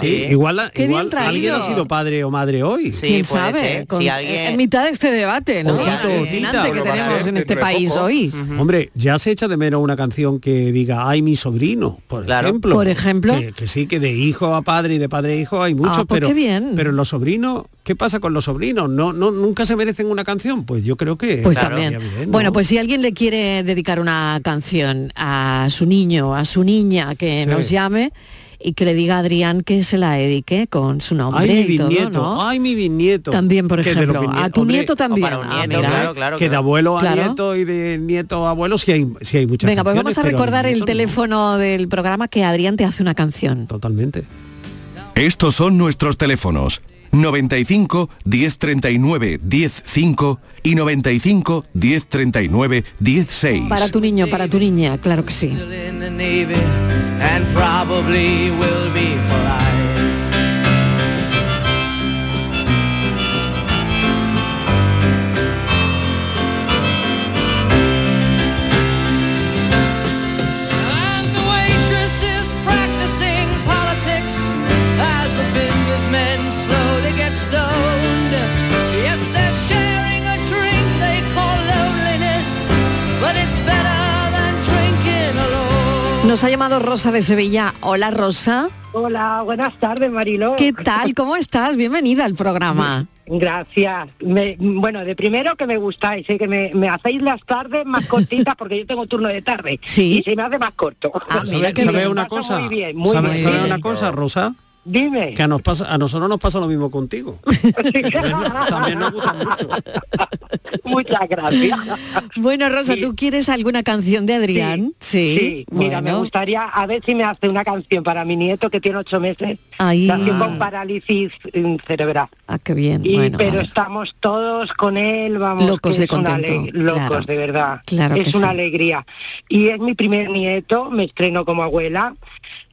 Sí. Igual, Qué igual bien alguien ha sido padre o madre hoy. Sí, ¿Quién puede sabe? ser. Con- Si alguien- En mitad de este debate, ¿no? Fascinante que tenemos en este país poco. hoy. Hombre, ya se echa de menos una canción que diga ay mi sobrino, por Claro. ejemplo. Por ejemplo. Que, que sí, que de hijo a padre y de padre a hijo hay muchos, Ah, pues pero qué bien. pero los sobrinos, ¿qué pasa con los sobrinos? No, no, nunca se merecen una canción. Pues yo creo que Pues también. bien, ¿no? Bueno, pues si alguien le quiere dedicar una canción a su niño, a su niña, que Sí. nos llame y que le diga a Adrián que se la dedique con su nombre Ay, mi y todo, bisnieto, ¿no? ay, mi bisnieto. También, por ejemplo, a tu hombre, nieto también. o para un Ah, mira. claro, claro. que de abuelo a Claro. nieto y de nieto a abuelo sí hay, sí hay muchas Venga, pues vamos a recordar el no. teléfono del programa que Adrián te hace una canción. Totalmente. Estos son nuestros teléfonos. 95 1039 105 y 95 1039 16. Para tu niño, para tu niña, claro que sí. Nos ha llamado Rosa de Sevilla. Hola, Rosa. Hola, buenas tardes, Mariló. ¿Qué tal? ¿Cómo estás? Bienvenida al programa. Gracias. Me- bueno, de primero que me gustáis, ¿eh? que me, me hacéis las tardes más cortitas porque yo tengo turno de tarde. Sí. Y se me hace más corto. ¿Sabe, sabe una cosa? Muy bien, muy ¿Sabe, bien. sabe una cosa, Rosa? Dime. Que a, nos pasa, a nosotros nos pasa lo mismo contigo. También nos gusta mucho. Muchas gracias. Bueno, Rosa, ¿tú quieres alguna canción de Adrián? Sí, mira, me gustaría a ver si me hace una canción para mi nieto que tiene ocho meses. Ahí. Nació con parálisis mm, cerebral. Ah, qué bien. Y, bueno, pero estamos todos con él, vamos, Locos de contento, locos claro. de verdad. Claro es que una sí. alegría. Y es mi primer nieto, me estreno como abuela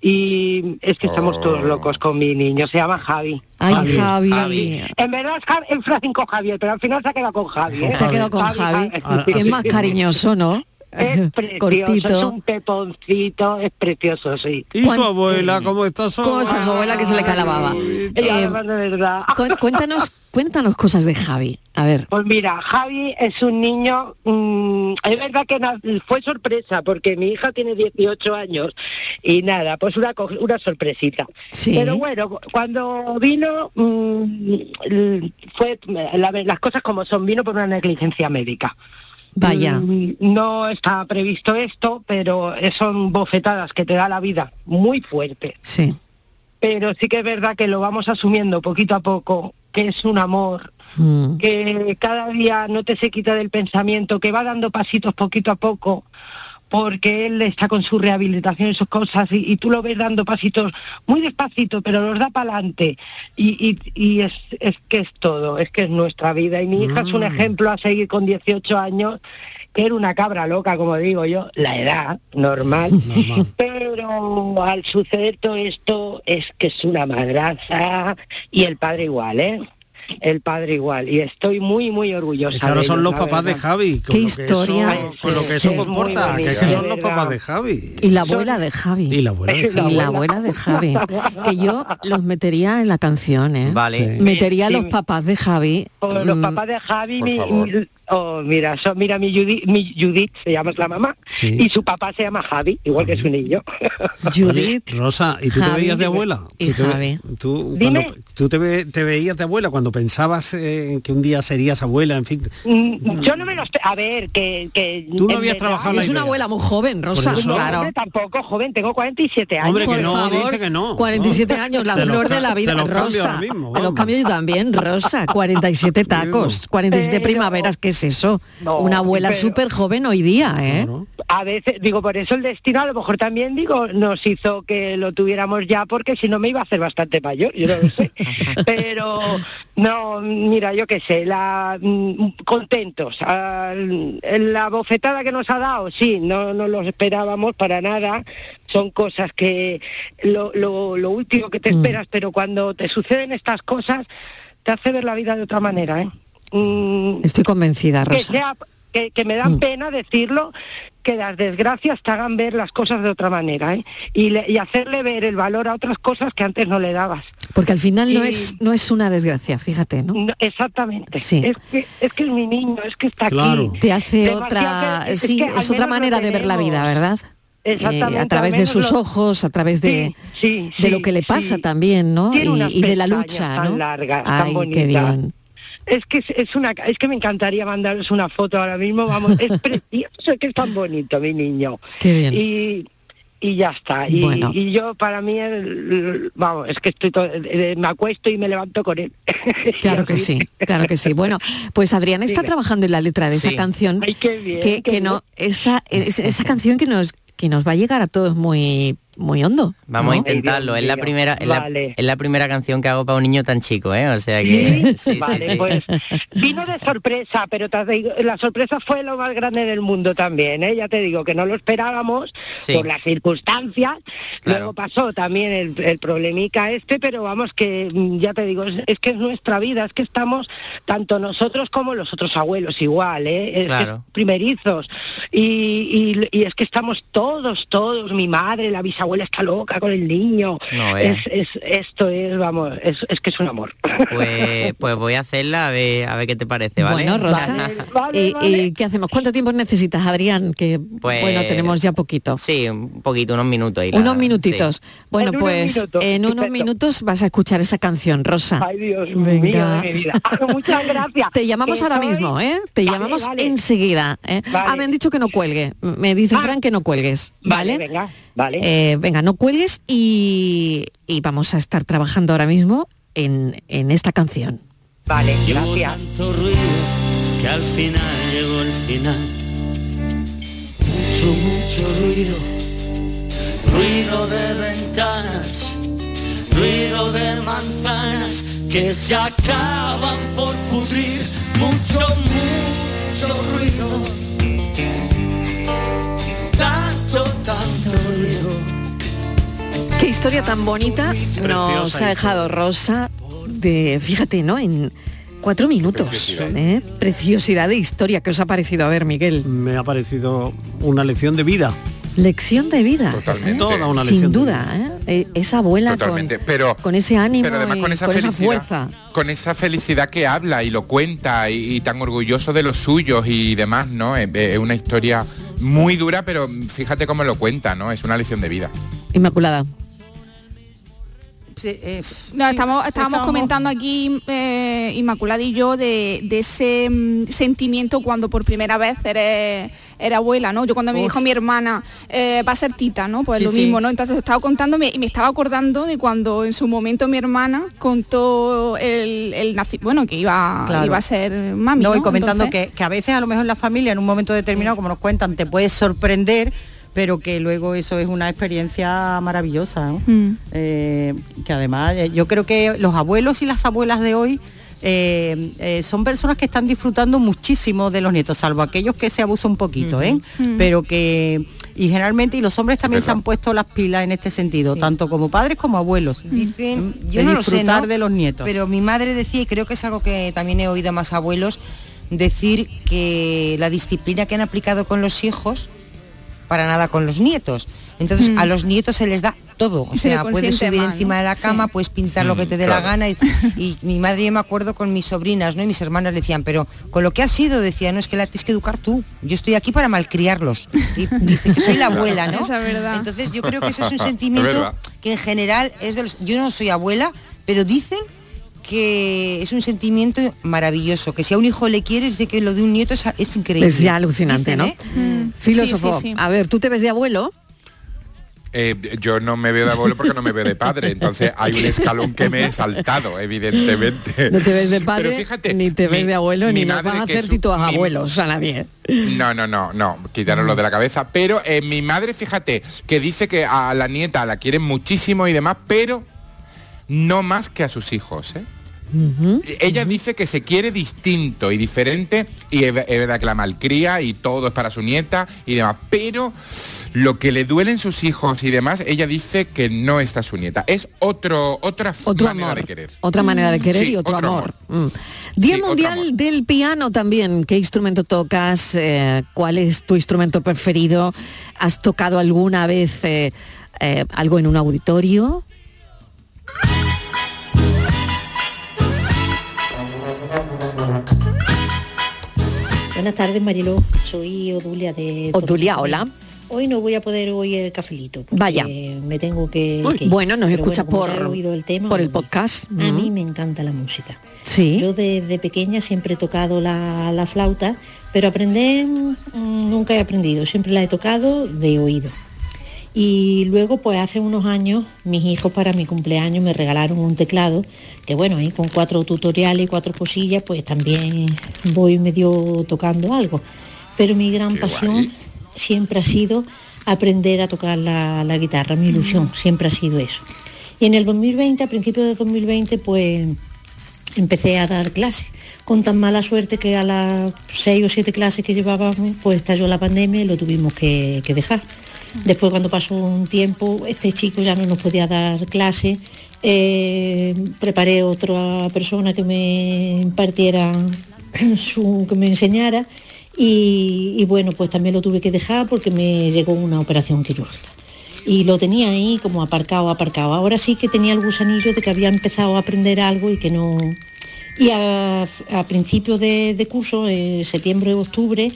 y es que estamos todos Oh. locos con mi niño, se llama Javi. Ay, Javi. En verdad es, Javi- Francisco Javier, pero al final se ha quedado con Javi. ¿eh? Se ha quedado con Javi, que es más cariñoso, ¿no? Es precioso, Cortito. es un peponcito, es precioso, sí. ¿Y su abuela cómo está su ¿Cómo está su abuela que se le cae la baba? Ella, Eh, además, de verdad. cu- cuéntanos, cuéntanos cosas de Javi. A ver. Pues mira, Javi es un niño, mm, es verdad que fue sorpresa porque mi hija tiene 18 años y nada, pues una, una sorpresita. Sí. Pero bueno, cu- cuando vino, mm, fue la- las cosas como son, vino por una negligencia médica. Vaya. Mm, No está previsto esto, pero son bofetadas que te da la vida muy fuerte. Sí. pero sí que es verdad que lo vamos asumiendo poquito a poco, que es un amor, Mm. que cada día no te se quita del pensamiento, que va dando pasitos poquito a poco, porque él está con su rehabilitación y sus cosas, y, y tú lo ves dando pasitos muy despacito, pero los da para adelante. Y, y- y es, es que es todo, es que es nuestra vida. Y mi hija es un ejemplo a seguir con 18 años, que era una cabra loca, como digo yo, la edad normal. Pero al suceder todo esto es que es una madraza y el padre igual, ¿eh? El padre igual. Y estoy muy, muy orgullosa. Que de son los papás de verdad. Javi. Con Qué lo que historia. Eso, con lo que eso Sí. comporta. Muy Que que son los de papás de Javi. Y la abuela de Javi. Y la abuela de Y Javi. la abuela de Javi. Que yo los metería en la canción, ¿eh? Vale. Metería a Sí. los papás de Javi. O los mm, papás de Javi, por mi, favor. mi- oh, mira, son, mira mi Judith, mi Judith se llama la mamá Sí. y su papá se llama Javi, igual que su niño. Judith. Rosa, ¿y tú te Javi veías de abuela? y ¿Tú te Javi. Tú, Dime. cuando- tú te, ve- te veías de abuela cuando pensabas eh, que un día serías abuela, en fin. Mm, Yo no me lo a ver que, que Tú no habías verdad- trabajado la Es una abuela muy joven, Rosa. No, Claro. hombre, tampoco joven, tengo 47 años. Hombre, que Por no, favor, dice que no. 47 años, la Te flor de la te vida, Rosa. mismo, Te los vamos. cambio yo también, Rosa. 47 tacos, 47 Pero- primaveras, ¿qué es eso? No, Una abuela pero- súper joven hoy día, ¿eh? A veces, digo, por eso el destino a lo mejor también, digo, nos hizo que lo tuviéramos ya, porque si no me iba a hacer bastante mayor, yo no lo sé. Pero, no, mira, yo qué sé, la, mm, contentos. La bofetada que nos ha dado, sí, no, no lo esperábamos para nada. Son cosas que, lo, lo, lo último que te Mm. esperas, pero cuando te suceden estas cosas, te hace ver la vida de otra manera, ¿eh? Mm, Estoy convencida, que Rosa. sea que, que me dan Mm. pena decirlo que las desgracias te hagan ver las cosas de otra manera ¿eh? y, le- y hacerle ver el valor a otras cosas que antes no le dabas Porque al final no Y- es no es una desgracia, fíjate, ¿no? No, exactamente Sí. es que es que es mi niño es que está Claro. aquí Te hace Demasiado otra, que- es sí, es otra manera de ver la vida. ¿verdad? Eh, Exactamente, a través de sus lo- ojos, a través de, sí, de lo que le pasa sí. también, ¿no? Y, y de la lucha, tan ¿no? tan qué bien. Es que es, es una es que me encantaría mandaros una foto ahora mismo, vamos, es precioso, es que es tan bonito mi niño. Qué bien. Y y ya está. Y, Bueno. y yo para mí vamos, es que estoy to- eh, me acuesto y me levanto con él. Claro que sí, claro que sí. Bueno, pues Adrián está Dime. trabajando en la letra de esa canción. Ay, qué bien. que, qué que no, esa, es- esa canción que nos, que nos va a llegar a todos muy, muy hondo. Vamos a intentarlo. Es la Dios primera, es la, Vale. es la primera canción que hago para un niño tan chico, ¿eh? O sea que sí, sí, vale, sí. pues vino de sorpresa, pero te digo, la sorpresa fue lo más grande del mundo también, ¿eh? ya te digo que no lo esperábamos Sí. por las circunstancias, Claro. luego pasó también el, el problemica este, pero vamos que mm, ya te digo, es, es que es nuestra vida, es que estamos tanto nosotros como los otros abuelos igual, ¿eh? Es que Claro. primerizos y, y- y es que estamos todos, todos, mi madre, la bisabuela está loca con el niño, No es, es, esto es, vamos, es, es que es un amor. Pues, pues voy a hacerla a ver, a ver qué te parece, ¿vale? Bueno, Rosa, Vale, vale, ¿y, vale. y qué hacemos? ¿Cuánto tiempo necesitas, Adrián? Que Pues- bueno, tenemos ya poquito. Sí, un poquito, unos minutos. y la- Unos minutitos. Bueno, En unos pues minutos, en unos estupendo. minutos vas a escuchar esa canción, Rosa. Ay, Dios Venga. mío de mi vida. Muchas gracias. Te llamamos ahora mismo, ¿eh? Te Vale, llamamos vale. enseguida. ¿eh? Vale. Ah, me han dicho que no cuelgue. Me dice Ah. Fran que no cuelgues. Vale, ¿Vale? venga, vale. Eh, venga, no cuelgues y, y vamos a estar trabajando ahora mismo en, en esta canción. Vale, Llevo gracias. tanto ruido que al final llegó el final. Mucho, mucho ruido. Ruido de ventanas, ruido de manzanas que se acaban por pudrir. Mucho, mucho ruido. Historia tan bonita nos Preciosa ha dejado Rosa de, fíjate, ¿no? En cuatro minutos. Preciosidad. ¿eh? Preciosidad de historia. ¿Qué os ha parecido? A ver, Miguel. Me ha parecido una lección de vida. Lección de vida. Totalmente. Toda una Sin lección de duda, ¿eh? Eh, Esa abuela con, Totalmente, pero con ese ánimo pero además y con esa con esa felicidad, fuerza. con esa felicidad que habla y lo cuenta y, y tan orgulloso de los suyos y demás, ¿no? Es, es una historia muy dura, pero fíjate cómo lo cuenta, ¿no? Es una lección de vida. Inmaculada. Eh, No, estamos, estábamos comentando aquí, eh, Inmaculada y yo, de, de ese mm, sentimiento cuando por primera vez eres, eres abuela, ¿no? Yo cuando me dijo mi hermana, eh, va a ser tita, ¿no? Pues Sí, lo sí. mismo, ¿no? Entonces estaba contándome y me estaba acordando de cuando en su momento mi hermana contó el, el bueno, que iba, Claro. iba a ser mami, No, ¿no? y comentando Entonces- que, que a veces a lo mejor la familia en un momento determinado, como nos cuentan, te puede sorprender, pero que luego eso es una experiencia maravillosa. ¿no? Mm. Eh, que además eh, yo creo que los abuelos y las abuelas de hoy eh, eh, son personas que están disfrutando muchísimo de los nietos, salvo aquellos que se abusan un poquito, ¿eh? Ujú. Pero que, y generalmente, y los hombres también se han puesto las pilas en este sentido, tanto como padres como abuelos. Dicen, Mm, yo de no lo sé, disfrutar ¿no? de los nietos. Pero mi madre decía, y creo que es algo que también he oído a más abuelos, decir que la disciplina que han aplicado con los hijos, para nada con los nietos. Entonces Mm. a los nietos se les da todo. O Se sea, puedes subir encima ¿no? de la cama, Sí. puedes pintar lo que te dé claro. la gana. Y, y mi madre yo me acuerdo con mis sobrinas, ¿no? Y mis hermanas decían, pero con lo que ha sido, decía, no, es que la tienes que educar tú. Yo estoy aquí para malcriarlos. Y dice que soy la abuela, ¿no? Esa es verdad. Entonces yo creo que ese es un sentimiento que en general es de los. Yo no soy abuela, pero dicen que es un sentimiento maravilloso, que si a un hijo le quieres, de que lo de un nieto es, es increíble. Es ya alucinante, Dicen, ¿no? ¿eh? Mm. Filósofo, Sí, sí, sí. a ver, ¿tú te ves de abuelo? Eh, yo no me veo de abuelo porque no me veo de padre, entonces hay un escalón que me he saltado, evidentemente. No te ves de Pero padre, fíjate, ni te ves mi- de abuelo, ni nos van a hacer títulos abuelos a nadie. No, no, no, no, quitároslo de la cabeza. Pero eh, mi madre, fíjate, que dice que a la nieta la quiere muchísimo y demás, pero no más que a sus hijos, ¿eh? Ella dice que se quiere distinto y diferente y es, es verdad que la malcría y todo es para su nieta y demás, pero lo que le duelen sus hijos y demás, ella dice que no está su nieta, es otro otra Otro manera amor. de querer. Otra manera de querer Sí, y otro, otro amor. Mm. Día Sí, Mundial del Piano también. ¿Qué instrumento tocas? Eh, ¿Cuál es tu instrumento preferido? ¿Has tocado alguna vez eh, eh, algo en un auditorio? Buenas tardes, Mariló. Soy Odulia de... Odulia, hola. Hoy no voy a poder oír el cafelito. porque Vaya. Me tengo que... Uy, que ir. bueno, nos escucha por- oído el tema, por el podcast. A mí me encanta la música. Sí. Yo desde pequeña siempre he tocado la, la flauta, pero aprender mm, nunca he aprendido. Siempre la he tocado de oído. Y luego, pues hace unos años, mis hijos para mi cumpleaños me regalaron un teclado, que bueno, ahí con cuatro tutoriales y cuatro cosillas, pues también voy medio tocando algo. Pero mi gran pasión siempre ha sido aprender a tocar la, la guitarra, mi ilusión, siempre ha sido eso. Y en el 2020, a principios de 2020, pues empecé a dar clases, con tan mala suerte que a las seis o siete clases que llevábamos, pues estalló la pandemia y lo tuvimos que, que dejar. Después cuando pasó un tiempo, este chico ya no nos podía dar clase, eh, preparé otra persona que me impartiera su, que me enseñara. Y, bueno, pues también lo tuve que dejar porque me llegó una operación quirúrgica. Y lo tenía ahí como aparcado, aparcado. Ahora sí que tenía el gusanillo de que había empezado a aprender algo y que no... Y a, principios de, de curso, en septiembre o octubre,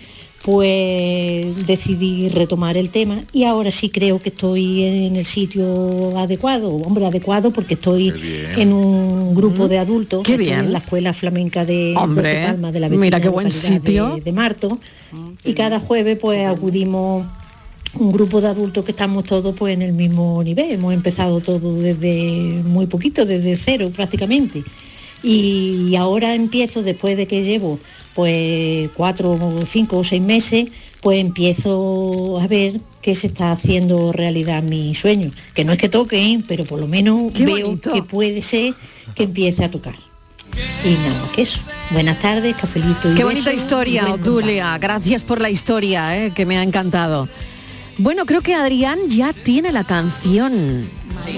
pues decidí retomar el tema y ahora sí creo que estoy en el sitio adecuado, hombre, adecuado porque estoy en un grupo de adultos Qué bien. en la escuela flamenca de Hombre, Doce Palmas de la mira vecina qué buen sitio. de, de Marto y cada jueves pues acudimos un grupo de adultos que estamos todos pues en el mismo nivel. Hemos empezado todo desde muy poquito, desde cero prácticamente. Y ahora empiezo, después de que llevo pues cuatro, o cinco o seis meses, pues empiezo a ver que se está haciendo realidad mi sueño. Que no es que toque, ¿eh? pero por lo menos Qué veo bonito. que puede ser que empiece a tocar. Y nada, que eso. Buenas tardes, cafelito y Qué bonita historia, Otulia. Gracias por la historia, eh, que me ha encantado. Bueno, creo que Adrián ya tiene la canción.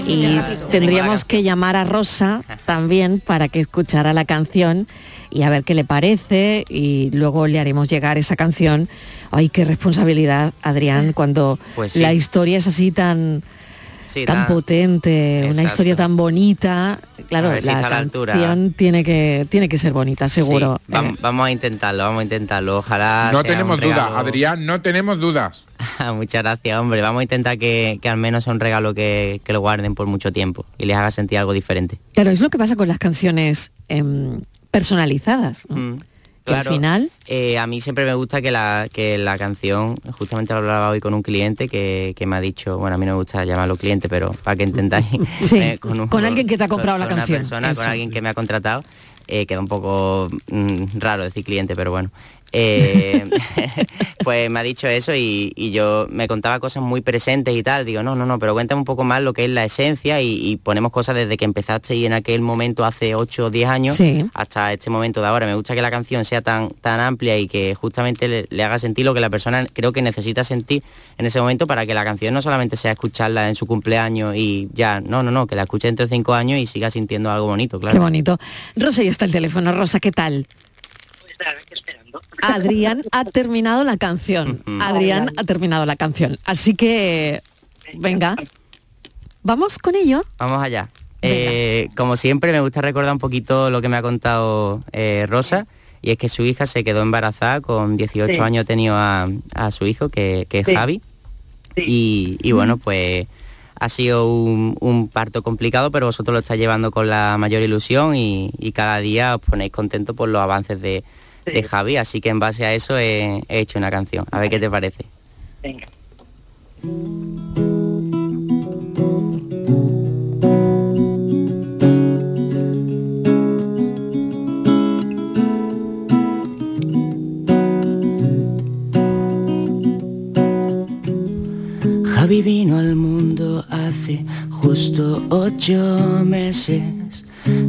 y tendríamos que llamar a Rosa también para que escuchara la canción y a ver qué le parece y luego le haremos llegar esa canción. Ay, qué responsabilidad, Adrián, cuando Pues sí. la historia es así tan Sí, tan potente, una historia tan bonita. Claro, A ver si la la altura. canción tiene que tiene que ser bonita, seguro. Sí, vam- vamos, a intentarlo, vamos a intentarlo. Ojalá. No sea tenemos dudas, Adrián, no tenemos dudas. Muchas gracias, hombre. Vamos a intentar que, que al menos sea un regalo que, que lo guarden por mucho tiempo y les haga sentir algo diferente. Claro, es lo que pasa con las canciones em, personalizadas. ¿no? Que al Claro, final eh, a mí siempre me gusta que la, que la canción, justamente lo hablaba hoy con un cliente que, que me ha dicho, bueno, a mí no me gusta llamarlo cliente, pero para que entendáis, Sí, eh, con alguien que te ha comprado la con canción, Una persona, eso. con alguien que me ha contratado, eh, queda un poco mm, raro decir cliente, pero bueno. Eh, pues me ha dicho eso y, y yo me contaba cosas muy presentes y tal. Digo, no, no, no, pero cuéntame un poco más lo que es la esencia y, y ponemos cosas desde que empezaste y en aquel momento hace 8 o 10 años Sí. hasta este momento de ahora. Me gusta que la canción sea tan, tan amplia y que justamente le, le haga sentir lo que la persona creo que necesita sentir en ese momento para que la canción no solamente sea escucharla en su cumpleaños y ya, no, no, no, que la escuche de cinco años y siga sintiendo algo bonito, claro. Qué bonito. Rosa, ya está el teléfono. Rosa, ¿qué tal? Adrián ha terminado la canción. Adrián ha terminado la canción. Así que, venga, vamos con ello. Vamos allá. Eh, como siempre me gusta recordar un poquito lo que me ha contado eh, Rosa y es que su hija se quedó embarazada con 18 Sí. años, ha tenido a, a su hijo que, que es Sí. Javi y, y bueno pues ha sido un, un parto complicado pero vosotros lo estáis llevando con la mayor ilusión y, y cada día os ponéis contentos por los avances de, de Javi así que en base a eso he, he hecho una canción a ver qué te parece Venga. Javi vino al mundo hace justo ocho meses.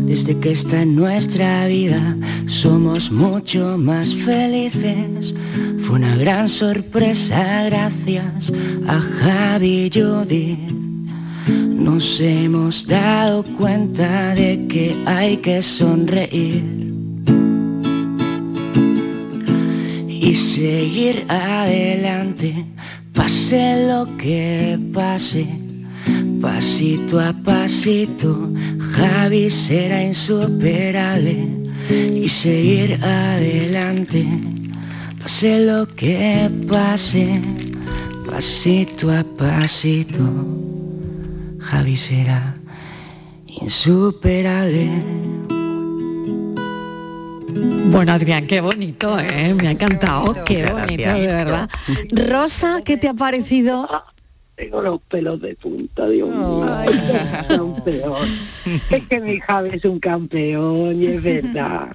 Desde que está en nuestra vida somos mucho más felices. Fue una gran sorpresa gracias a Javi y. Nos hemos dado cuenta de que hay que sonreír y seguir adelante, pase lo que pase, pasito a pasito, Javi será insuperable y seguir adelante, pase lo que pase, pasito a pasito, Javi será insuperable. Bueno, Adrián, qué bonito, ¿eh? Me ha encantado, qué bonito, de verdad. Rosa, ¿qué te ha parecido? Tengo los pelos de punta, Dios mío. Ay, qué campeón. Es que mi Javi es un campeón y es verdad.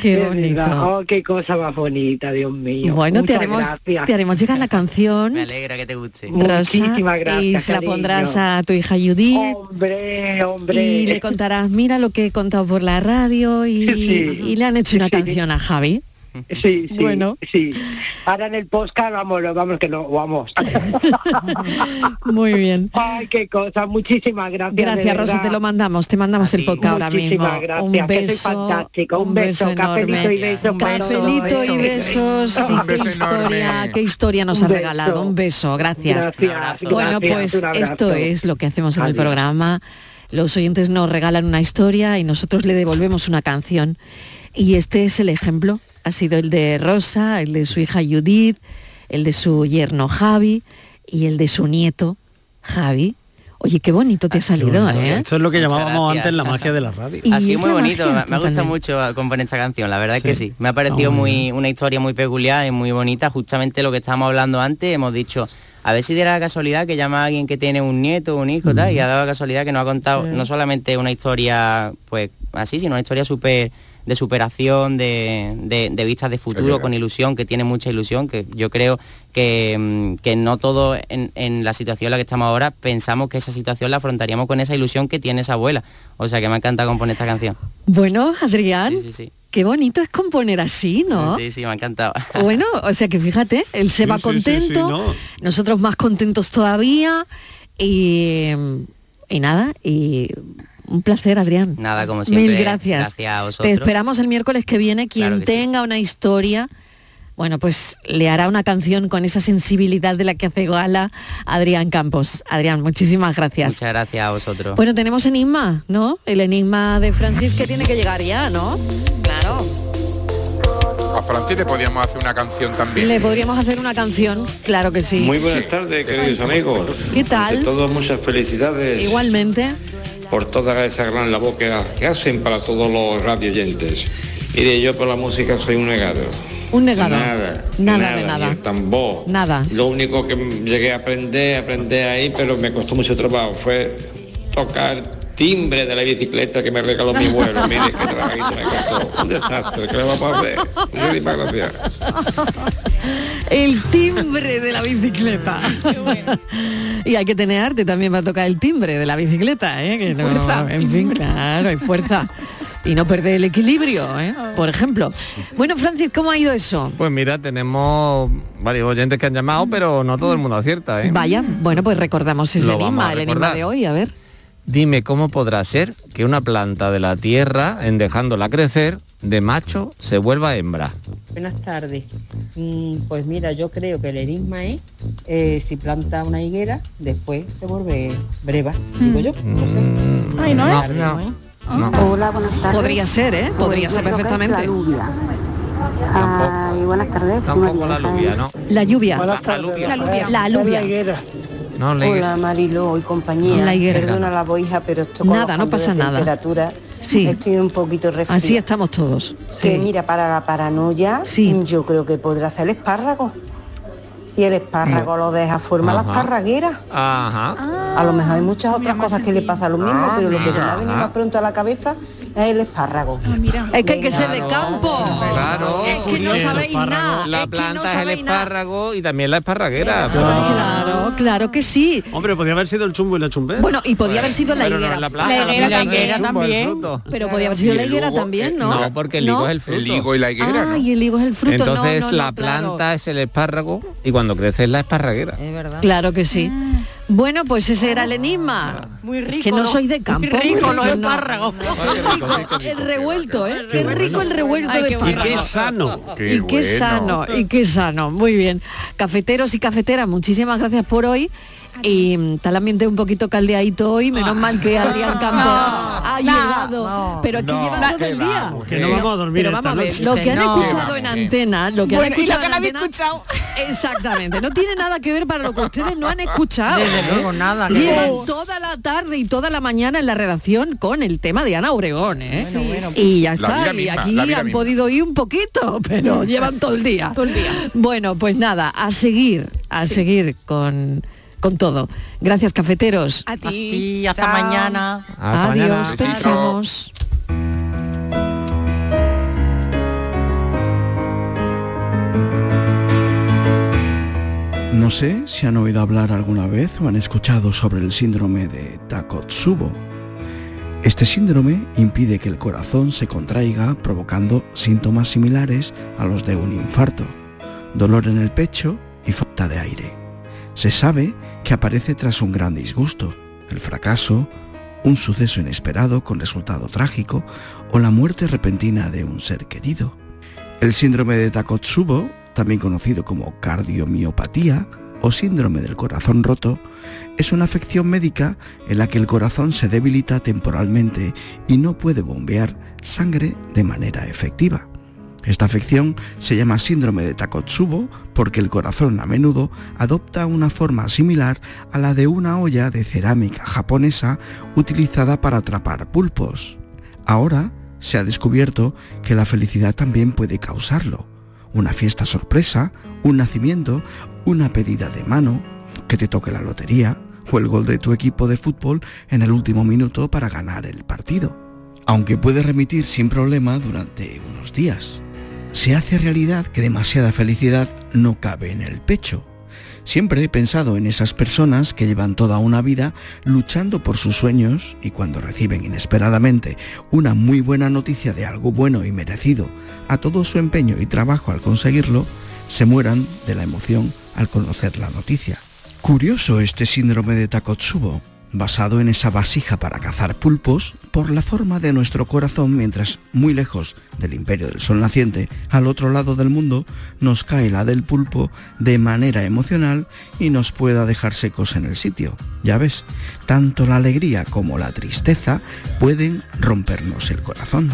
Qué Es bonito. verdad. Oh, qué cosa más bonita, Dios mío. Bueno, te haremos, gracias. te haremos llegar la canción. Me alegra que te guste. Rosa, Muchísimas y gracias, se la cariño. pondrás a tu hija Judith. Hombre, hombre. Y le contarás, mira lo que he contado por la radio y, Sí. y le han hecho una canción a Javi. Sí, sí, Bueno. sí. Ahora en el podcast vamos, vamos que no, vamos. Muy bien. Ay, qué cosa. Muchísimas gracias. Gracias, Rosa, te lo mandamos, te mandamos el podcast ahora mismo. Muchísimas gracias, Un beso, fantástico. Un beso, cafelito enorme. y besos para Cafelito y besos. Un qué beso historia, enorme. qué historia nos Un ha beso. regalado. Un beso, gracias. Gracias, Bueno, gracias, pues un esto es lo que hacemos en el programa. Los oyentes nos regalan una historia y nosotros le devolvemos una canción. Y este es el ejemplo. Ha sido el de Rosa, el de su hija Judith, el de su yerno Javi y el de su nieto Javi. Oye, qué bonito te ha salido, ¿eh? Esto es lo que Muchas llamábamos gracias. antes la magia de la radio. Y ha sido es muy bonito, magia, me, me ha gustado totalmente. mucho componer esta canción, la verdad es que Sí. Me ha parecido muy una historia muy peculiar y muy bonita, justamente lo que estábamos hablando antes, hemos dicho, a ver si diera la casualidad que llama a alguien que tiene un nieto, un hijo, tal, y ha dado la casualidad que nos ha contado no solamente una historia pues así, sino una historia súper de superación, de, de, de vistas de futuro, con ilusión, que tiene mucha ilusión, que yo creo que, mm, que no todo en, en la situación en la que estamos ahora pensamos que esa situación la afrontaríamos con esa ilusión que tiene esa abuela. O sea que me encanta componer esta canción. Bueno, Adrián, Sí, sí, qué bonito es componer así, ¿no? Sí, sí, me ha encantado. Bueno, o sea que fíjate, él se Sí, va sí, sí, contento, sí, no. nosotros más contentos todavía y, y nada, y un placer, Adrián. Nada, como siempre. Mil gracias. Gracias a Te vosotros. esperamos el miércoles que viene. Quien Claro que sí. tenga una historia Bueno, pues le hará una canción con esa sensibilidad de la que hace gala Adrián Campos. Adrián, muchísimas gracias. Muchas gracias a vosotros. Bueno, tenemos enigma, ¿no? El enigma de Francis que tiene que llegar ya, ¿no? Claro. A Francis le podíamos hacer una canción también. Le podríamos hacer una canción, claro que sí. Muy buenas tardes, queridos amigos. ¿Qué tal? Ante todo, muchas felicidades Igualmente. Por toda esa gran labor que, que hacen para todos los radio oyentes. Mire, yo por la música soy un negado. Un negado. Nada, Nada de nada. el tambor. Nada. Lo único que llegué a aprender, aprender ahí, pero me costó mucho trabajo, fue tocar timbre de la bicicleta que me regaló mi abuelo. Mire qué trabajito me costó. Un desastre, ¿qué le vamos a hacer? Muchísimas gracias. El timbre de la bicicleta. y hay que tener arte también para tocar el timbre de la bicicleta, ¿eh? Que no- Fuerza. en fin, claro, hay fuerza. Y no perder el equilibrio, ¿eh? por ejemplo. Bueno, Francis, ¿cómo ha ido eso? Pues mira, tenemos varios oyentes que han llamado, pero no todo el mundo acierta, ¿eh? Vaya, bueno, pues recordamos ese enigma, a el enigma de hoy, a ver. Dime cómo podrá ser que una planta de la tierra, en dejándola crecer, de macho se vuelva hembra. Buenas tardes. Mm, Pues mira, yo creo que el enigma es eh, si planta una higuera, después se vuelve breva, digo yo. Ay, ¿no No, es? no. Hola, buenas tardes. Podría ser, ¿eh? Podría Pues ser que es perfectamente. La lluvia. Ay, buenas tardes. Tampoco la lluvia, ¿no? La lluvia. La alubia. La alubia. No, Hola. Marilo y compañía. La. Perdona la boija, pero esto con Nada, no pasa de nada. temperatura Sí. estoy un poquito resfriada. Así estamos todos. Que Sí. mira, para la paranoia, yo creo que podrá hacer el Si el espárrago lo deja, forma la Ajá. esparraguera. Ajá. A lo mejor hay muchas otras cosas que le pasa lo mismo, Ah, pero lo que te va a venir más pronto a la cabeza es el espárrago. Es que hay que ser de campo. Claro. Es que no sabéis nada. La es que planta no es el nada. espárrago y también la esparraguera. Claro, claro que sí. Hombre, podría haber sido el chumbo y la chumbera. Bueno, y podía haber sido la higuera. la higuera también. Pero podía haber sido Y la higuera también, eh, ¿no? no, porque el higo es el fruto. El higo y la higuera, Ah, y el higo es el fruto. Entonces la planta es el espárrago y cuando crece es la esparraguera. Es verdad. Claro que sí. Bueno, pues ese era el enigma. Muy rico. que no soy de campo. Muy rico, muy los rico, no. El revuelto, ¿eh? Qué rico el revuelto Ay, de bueno. Y qué sano. Qué y qué bueno. sano, y qué sano. Muy bien. Cafeteros y cafeteras, muchísimas gracias por hoy. Y mm, está el ambiente un poquito caldeadito hoy, menos mal que Adrián Campos ha llegado. pero aquí No, llevan todo que el día. vamos, Que no vamos a dormir Pero esta vamos a ver, noche. lo Que han escuchado en antena, lo que Bueno, han y lo escuchado que no en habéis antena, escuchado. Exactamente, no tiene nada que ver para lo que ustedes no han escuchado. Desde ¿eh? luego, nada. que Llevan toda la tarde y toda la mañana en la redacción con el tema de Ana Obregón, ¿eh? Bueno, bueno, y ya está, y misma, aquí han misma. podido ir un poquito, pero llevan todo el día. Todo el día. Bueno, pues nada, a seguir, a seguir con, con todo. Gracias, cafeteros. A A ti. hasta Chao. mañana. Hasta mañana. Adiós, Besito. pensemos. No sé si han oído hablar alguna vez o han escuchado sobre el síndrome de Takotsubo. Este síndrome impide que el corazón se contraiga provocando síntomas similares a los de un infarto, dolor en el pecho y falta de aire. Se sabe que aparece tras un gran disgusto, el fracaso, un suceso inesperado con resultado trágico o la muerte repentina de un ser querido. El síndrome de Takotsubo, también conocido como cardiomiopatía o síndrome del corazón roto, es una afección médica en la que el corazón se debilita temporalmente y no puede bombear sangre de manera efectiva. Esta afección se llama síndrome de Takotsubo porque el corazón a menudo adopta una forma similar a la de una olla de cerámica japonesa utilizada para atrapar pulpos. Ahora se ha descubierto que la felicidad también puede causarlo. Una fiesta sorpresa, un nacimiento, una pedida de mano, que te toque la lotería o el gol de tu equipo de fútbol en el último minuto para ganar el partido. Aunque puede remitir sin problema durante unos días. Se hace realidad que demasiada felicidad no cabe en el pecho. Siempre he pensado en esas personas que llevan toda una vida luchando por sus sueños y cuando reciben inesperadamente una muy buena noticia de algo bueno y merecido a todo su empeño y trabajo al conseguirlo, se mueran de la emoción al conocer la noticia. Curioso este síndrome de Takotsubo. Basado en esa vasija para cazar pulpos por la forma de nuestro corazón mientras muy lejos del imperio del sol naciente, al otro lado del mundo, nos cae la del pulpo de manera emocional y nos pueda dejar secos en el sitio. Ya ves, tanto la alegría como la tristeza pueden rompernos el corazón.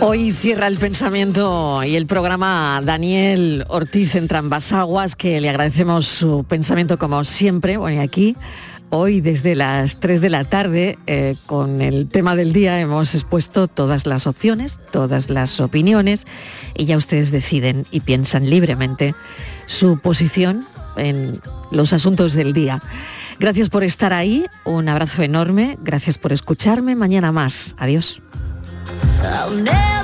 Hoy cierra el pensamiento y el programa Daniel Ortiz en Trambasaguas, que le agradecemos su pensamiento como siempre. Bueno, y aquí hoy desde las 3 de la tarde, eh, con el tema del día, hemos expuesto todas las opciones, todas las opiniones, y ya ustedes deciden y piensan libremente su posición en los asuntos del día. Gracias por estar ahí, un abrazo enorme, gracias por escucharme, mañana más, adiós. I'll never